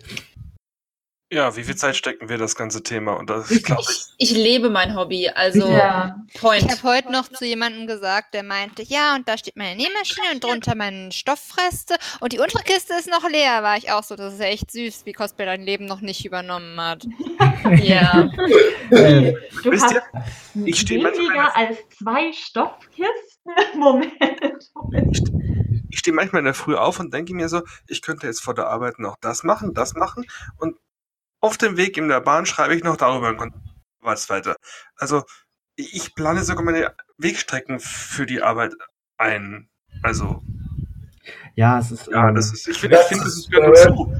H: Ja, wie viel Zeit stecken wir das ganze Thema? Und das,
D: ich, ich, ich lebe mein Hobby, also ja.
F: Point. Ich habe heute noch zu jemandem gesagt, der meinte, ja, und da steht meine Nähmaschine und drunter meine Stofffreste und die untere Kiste ist noch leer. War ich auch so, das ist ja echt süß, wie Cosplay dein Leben noch nicht übernommen hat.
E: ja. Ähm, du hast ja, ich stehe weniger als zwei Stoffkisten. Moment.
H: Ich, ich stehe manchmal in der Früh auf und denke mir so, ich könnte jetzt vor der Arbeit noch das machen, das machen und auf dem Weg in der Bahn schreibe ich noch darüber was weiter. Also ich plane sogar meine Wegstrecken für die Arbeit ein. Also
C: ja, es ist.
H: Ja, das ist. Ich finde, ich finde, das ist gehört dazu.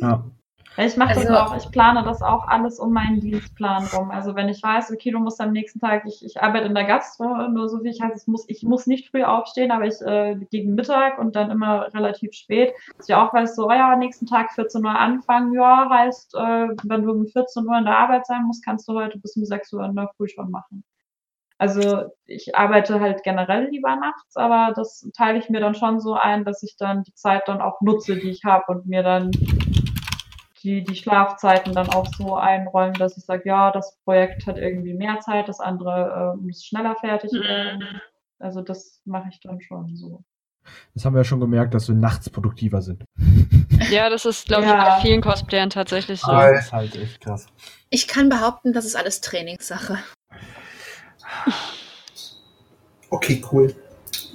E: Ja. Ich mache also, das auch, ich plane das auch alles um meinen Dienstplan rum. Also wenn ich weiß, okay, du musst am nächsten Tag, ich, ich arbeite in der Gastro, nur so wie ich heißt, ich muss, ich muss nicht früh aufstehen, aber ich äh, gegen Mittag und dann immer relativ spät. Dass ich auch weiß, so, ja, nächsten Tag 14 Uhr anfangen, ja, heißt, äh, wenn du um 14 Uhr in der Arbeit sein musst, kannst du heute bis um 6 Uhr in der Früh schon machen. Also ich arbeite halt generell lieber nachts, aber das teile ich mir dann schon so ein, dass ich dann die Zeit dann auch nutze, die ich habe und mir dann die, die Schlafzeiten dann auch so einräumen, dass ich sage, ja, das Projekt hat irgendwie mehr Zeit, das andere äh, muss schneller fertig mhm. werden. Also das mache ich dann schon so.
C: Das haben wir ja schon gemerkt, dass wir nachts produktiver sind.
A: Ja, das ist, glaube ja. ich, bei vielen Cosplayern tatsächlich so.
G: Das ist halt echt krass.
D: Ich kann behaupten, das ist alles Trainingssache.
G: Okay, cool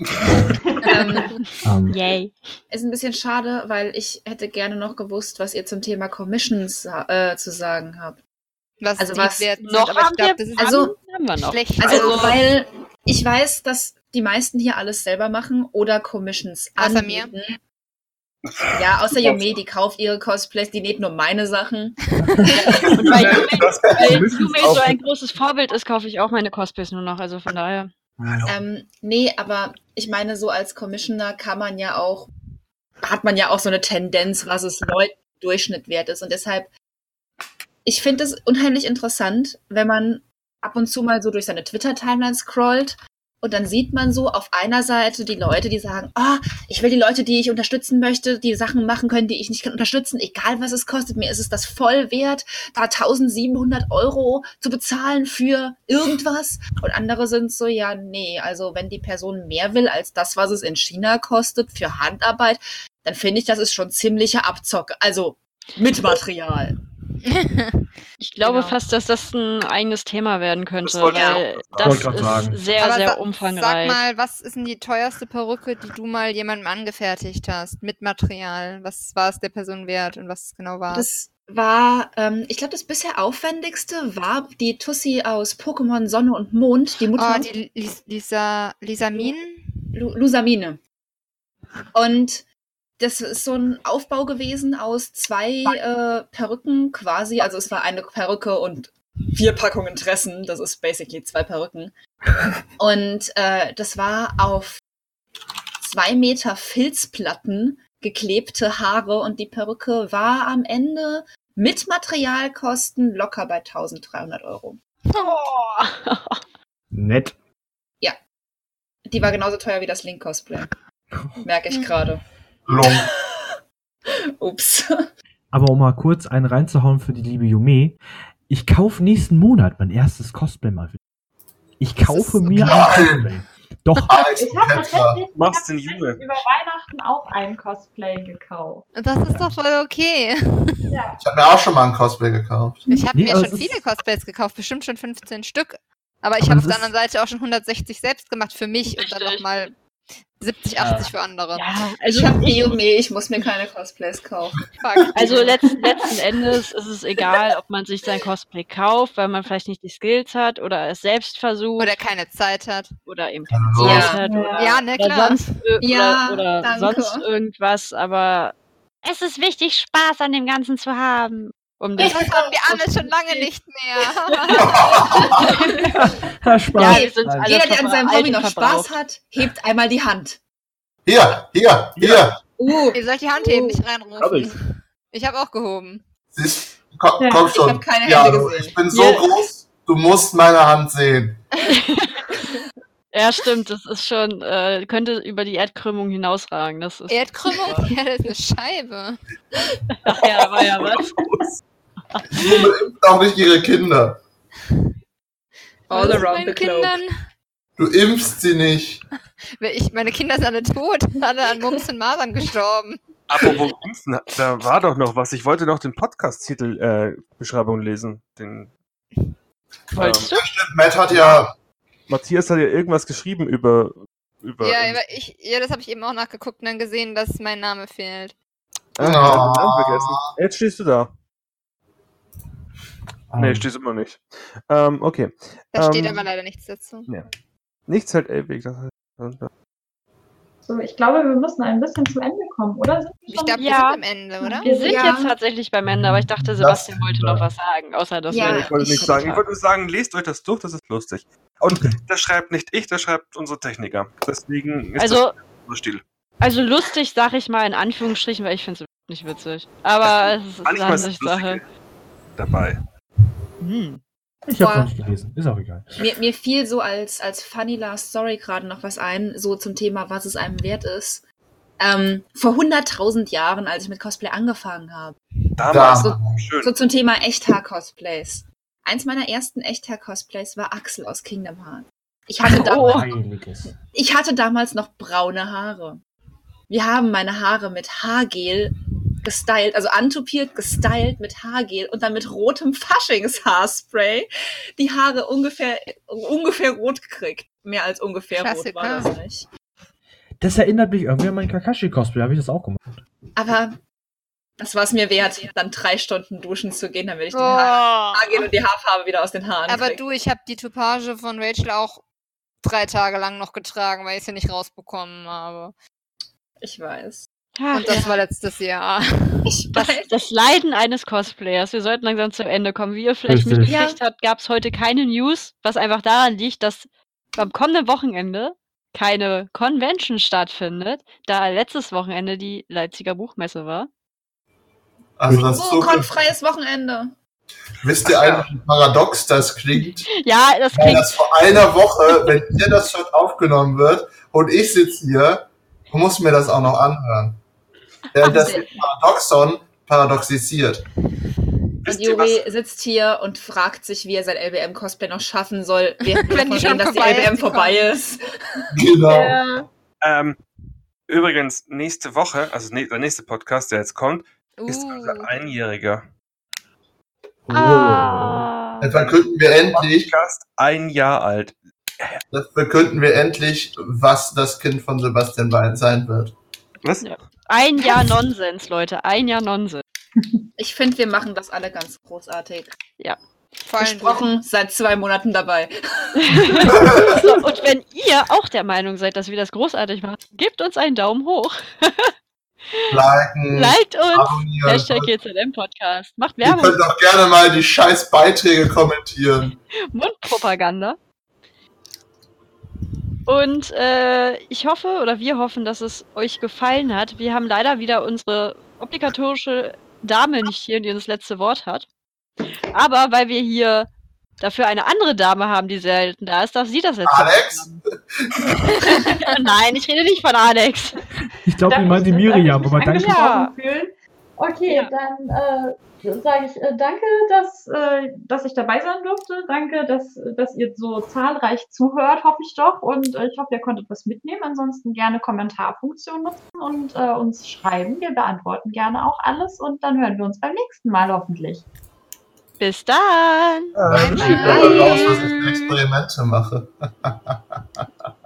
D: ähm, um. Yay. Ist ein bisschen schade, weil ich hätte gerne noch gewusst, was ihr zum Thema Commissions äh, zu sagen habt.
F: Was also was noch aber ich glaub, das ist
D: also, haben wir noch. Schlecht. Also, also, weil ich weiß, dass die meisten hier alles selber machen oder Commissions
F: Außer anbieten. mir.
D: Ja, außer Yume, die kauft ihre Cosplays, die näht nur meine Sachen.
A: Und weil Yume so ein großes Vorbild ist, kaufe ich auch meine Cosplays nur noch, also von daher.
D: Ähm, nee, aber ich meine, so als Commissioner kann man ja auch, hat man ja auch so eine Tendenz, was es Leuten Durchschnittwert ist. Und deshalb, ich finde es unheimlich interessant, wenn man ab und zu mal so durch seine Twitter-Timeline scrollt und dann sieht man so auf einer Seite die Leute, die sagen, oh, ich will die Leute, die ich unterstützen möchte, die Sachen machen können, die ich nicht kann, unterstützen, egal was es kostet. Mir ist es das voll wert, da 1700 Euro zu bezahlen für irgendwas. Und andere sind so, ja, nee, also wenn die Person mehr will als das, was es in China kostet für Handarbeit, dann finde ich, das ist schon ziemliche Abzocke. Also mit Material.
A: Ich glaube genau. fast, dass das ein eigenes Thema werden könnte, das weil das ist sagen. sehr, Aber sehr umfangreich.
F: Sag mal, was ist denn die teuerste Perücke, die du mal jemandem angefertigt hast mit Material? Was war es der Person wert und was genau war
D: Das war, ähm, ich glaube, das bisher aufwendigste war die Tussi aus Pokémon Sonne und Mond, die Mutter.
F: Oh, die Lisa, Lisa Min?
D: Lu Lusamine. Und das ist so ein Aufbau gewesen aus zwei äh, Perücken quasi. Also es war eine Perücke und vier Packungen Dressen. Das ist basically zwei Perücken. Und äh, das war auf zwei Meter Filzplatten geklebte Haare und die Perücke war am Ende mit Materialkosten locker bei 1300 Euro.
A: Oh.
C: Nett.
D: Die war genauso teuer wie das Link-Cosplay. Merke ich gerade.
G: Long.
D: Ups.
C: Aber um mal kurz einen reinzuhauen für die liebe Yume. Ich kaufe nächsten Monat mein erstes Cosplay mal. Ich kaufe
D: ist
C: mir ein Cosplay. Doch,
E: Ich habe tatsächlich,
H: den
E: über Weihnachten auch ein Cosplay gekauft.
F: Das ist doch voll okay.
E: Ja.
G: Ich habe mir auch schon mal ein Cosplay gekauft.
F: Ich habe
C: Nee,
F: mir
C: aber
F: schon viele Cosplays gekauft, bestimmt schon 15 Stück. Aber ich habe
C: das
F: auf der anderen Seite auch schon 160 selbst gemacht für mich und dann nochmal 70, 80 für andere.
A: Ja,
D: Ich
A: also
D: habe Biome, ich muss mir keine Cosplays kaufen.
F: Fuck.
A: Also letzten, letzten Endes ist es egal, ob man sich sein Cosplay kauft, weil man vielleicht nicht die Skills hat oder es selbst versucht
F: Oder keine Zeit hat.
A: oder eben keine. Zeit
D: Ja.
A: hat oder,
F: Ja, ne,
A: oder
F: klar.
A: sonst, ir-
D: Ja,
A: oder, oder sonst irgendwas, aber es ist wichtig, Spaß an dem Ganzen zu haben. Um
F: Das haben wir alle schon lange nicht mehr.
C: ha, Spaß.
A: Ja,
D: Jeder, der an seinem Hobby noch
A: verbraucht.
D: Spaß hat, hebt einmal die Hand.
G: Hier, hier, hier.
D: Uh,
F: Ihr sollt die Hand heben, nicht
B: Hab ich.
F: reinrufen. Ich habe auch gehoben.
G: Siehst, komm,
E: Ja,
G: komm
D: ich
G: schon.
D: hab keine
G: ja,
D: Hände gesehen.
G: ich bin so
A: Ja.
G: groß, du musst meine Hand sehen.
A: ja, stimmt, das ist schon, äh, könnte über die Erdkrümmung hinausragen. Das ist,
F: Erdkrümmung? Ja, das ist eine Scheibe.
A: ach ja, war ja was.
G: Die impft auch nicht ihre Kinder.
D: all
F: Was
D: around the globe.
F: Kindern?
G: Du impfst sie nicht.
F: Ich, meine Kinder sind alle tot, alle an Mumps und Masern gestorben.
H: Apropos Impfen, da war doch noch was. Ich wollte noch den Podcast-Titel äh, Beschreibung lesen. Den
A: Wolltest du?
G: Matt hat ja,
H: Matthias hat ja irgendwas geschrieben über über
F: Ja, aber ich, ja, das habe ich eben auch nachgeguckt und dann gesehen, dass mein Name fehlt.
H: Ah, ich hab den Namen vergessen. Jetzt stehst du da. Nee,
C: Ähm,
H: stehst immer nicht. Ähm, okay.
F: Da steht
H: Ähm,
F: aber leider nichts dazu.
H: Nichts hält ewig. Das heißt,
E: So, ich glaube, wir müssen ein bisschen zum Ende kommen, oder? Sind wir
F: Ich
E: schon-
F: glaube, wir
A: Ja.
F: sind am Ende, oder?
A: Wir sind
D: Ja.
A: jetzt tatsächlich beim Ende, aber ich dachte, Sebastian wollte noch was sagen, außer dass
D: Ja,
A: wir
H: ich wollte
D: ich-
H: nichts sagen. Ich wollte nur sagen, lest euch das durch, das ist lustig. Und das schreibt nicht ich, das schreibt unsere Techniker. Deswegen ist
A: Also,
H: das unser Stil.
A: also lustig sage ich mal in Anführungsstrichen, weil ich finde es nicht witzig. Aber es ist Ansichtssache.
H: lustig dabei.
A: Hm.
C: Ich habe noch nicht gelesen. Ist auch egal.
D: Mir, mir fiel so als, als funny last story gerade noch was ein, so zum Thema, was es einem wert ist. Ähm, vor 100.000 Jahren, als ich mit Cosplay angefangen habe,
H: Damals.
G: Da.
H: Schön.
D: so zum Thema Echthaar-Cosplays. Eins meiner ersten Echthaar-Cosplays war Axel aus Kingdom Hearts. Ich hatte, da,
A: Oh.
C: Heiliges.
D: ich hatte damals noch braune Haare. Wir haben meine Haare mit Haargel gestylt, also antupiert, gestylt mit Haargel und dann mit rotem Faschingshaarspray die Haare ungefähr, ungefähr rot gekriegt. Mehr als ungefähr rot war
F: Klassiker.
D: das nicht.
C: Das erinnert mich irgendwie an mein Kakashi-Cosplay. Habe ich das auch gemacht?
D: Aber das war es mir wert, dann drei Stunden duschen zu gehen, damit ich den
F: Oh.
D: Haar Haargel und die Haarfarbe wieder aus den Haaren
F: Aber
D: krieg.
F: du, ich habe die Topage von Rachel auch drei Tage lang noch getragen, weil ich sie nicht rausbekommen habe.
D: Ich weiß.
A: Ach,
F: Und das war letztes Jahr.
A: Das, das Leiden eines Cosplayers. Wir sollten langsam zum Ende kommen. Wie ihr vielleicht
C: Richtig.
A: mitgekriegt habt, gab es heute keine News, was einfach daran liegt, dass am kommenden Wochenende keine Convention stattfindet, da letztes Wochenende die Leipziger Buchmesse war.
G: Also das ist
D: Oh,
G: so,
D: konfreies Wochenende.
G: wisst ihr eigentlich, wie paradox das klingt?
A: Ja, das
G: Weil
A: klingt.
G: das vor einer Woche, wenn hier das schon aufgenommen wird und ich sitze hier muss mir das auch noch anhören. Während das Paradoxon paradoxisiert.
D: Und Juri sitzt hier und fragt sich, wie er sein LBM-Cosplay noch schaffen soll, während wir
F: Wenn die
D: davon
F: schon
D: reden, dass die LBM vorbei ist.
G: Genau.
H: Ähm, übrigens, nächste Woche, also ne, der nächste Podcast, der jetzt kommt, ist unser
F: Uh.
H: Einjähriger.
A: Ah.
G: Dann verkünden wir endlich,
H: Podcast ein Jahr alt.
G: das verkünden wir endlich, was das Kind von Sebastian Wein sein wird.
H: Was?
A: Ja. Ein Jahr Nonsens, Leute. Ein Jahr Nonsens.
D: Ich finde, wir machen das alle ganz großartig. Versprochen, seit zwei Monaten dabei.
A: so, und wenn ihr auch der Meinung seid, dass wir das großartig machen, gebt uns einen Daumen hoch.
G: Liken,
A: Liked uns. Hashtag GZM Podcast. Macht Werbung.
G: Ihr könnt auch gerne mal die scheiß Beiträge kommentieren.
A: Mundpropaganda. Und äh, ich hoffe oder wir hoffen, dass es euch gefallen hat. Wir haben leider wieder unsere obligatorische Dame nicht hier, die das letzte Wort hat. Aber weil wir hier dafür eine andere Dame haben, die selten da ist, darf sie das letzte
G: Alex?
A: Nein, ich rede nicht von Alex.
C: Ich glaube, ich meinte Miriam, aber danke.
A: Ja.
E: Fühlen. Okay,
A: Ja.
E: dann äh, sage ich äh, danke, dass, äh, dass ich dabei sein durfte. Danke, dass, dass ihr so zahlreich zuhört, hoffe ich doch. Und äh, ich hoffe, ihr konntet was mitnehmen. Ansonsten gerne Kommentarfunktion nutzen und äh, uns schreiben. Wir beantworten gerne auch alles und dann hören wir uns beim nächsten Mal hoffentlich.
A: Bis dann.
G: Äh, ich
D: Bye.
G: finde aber raus, was ich Experimente mache.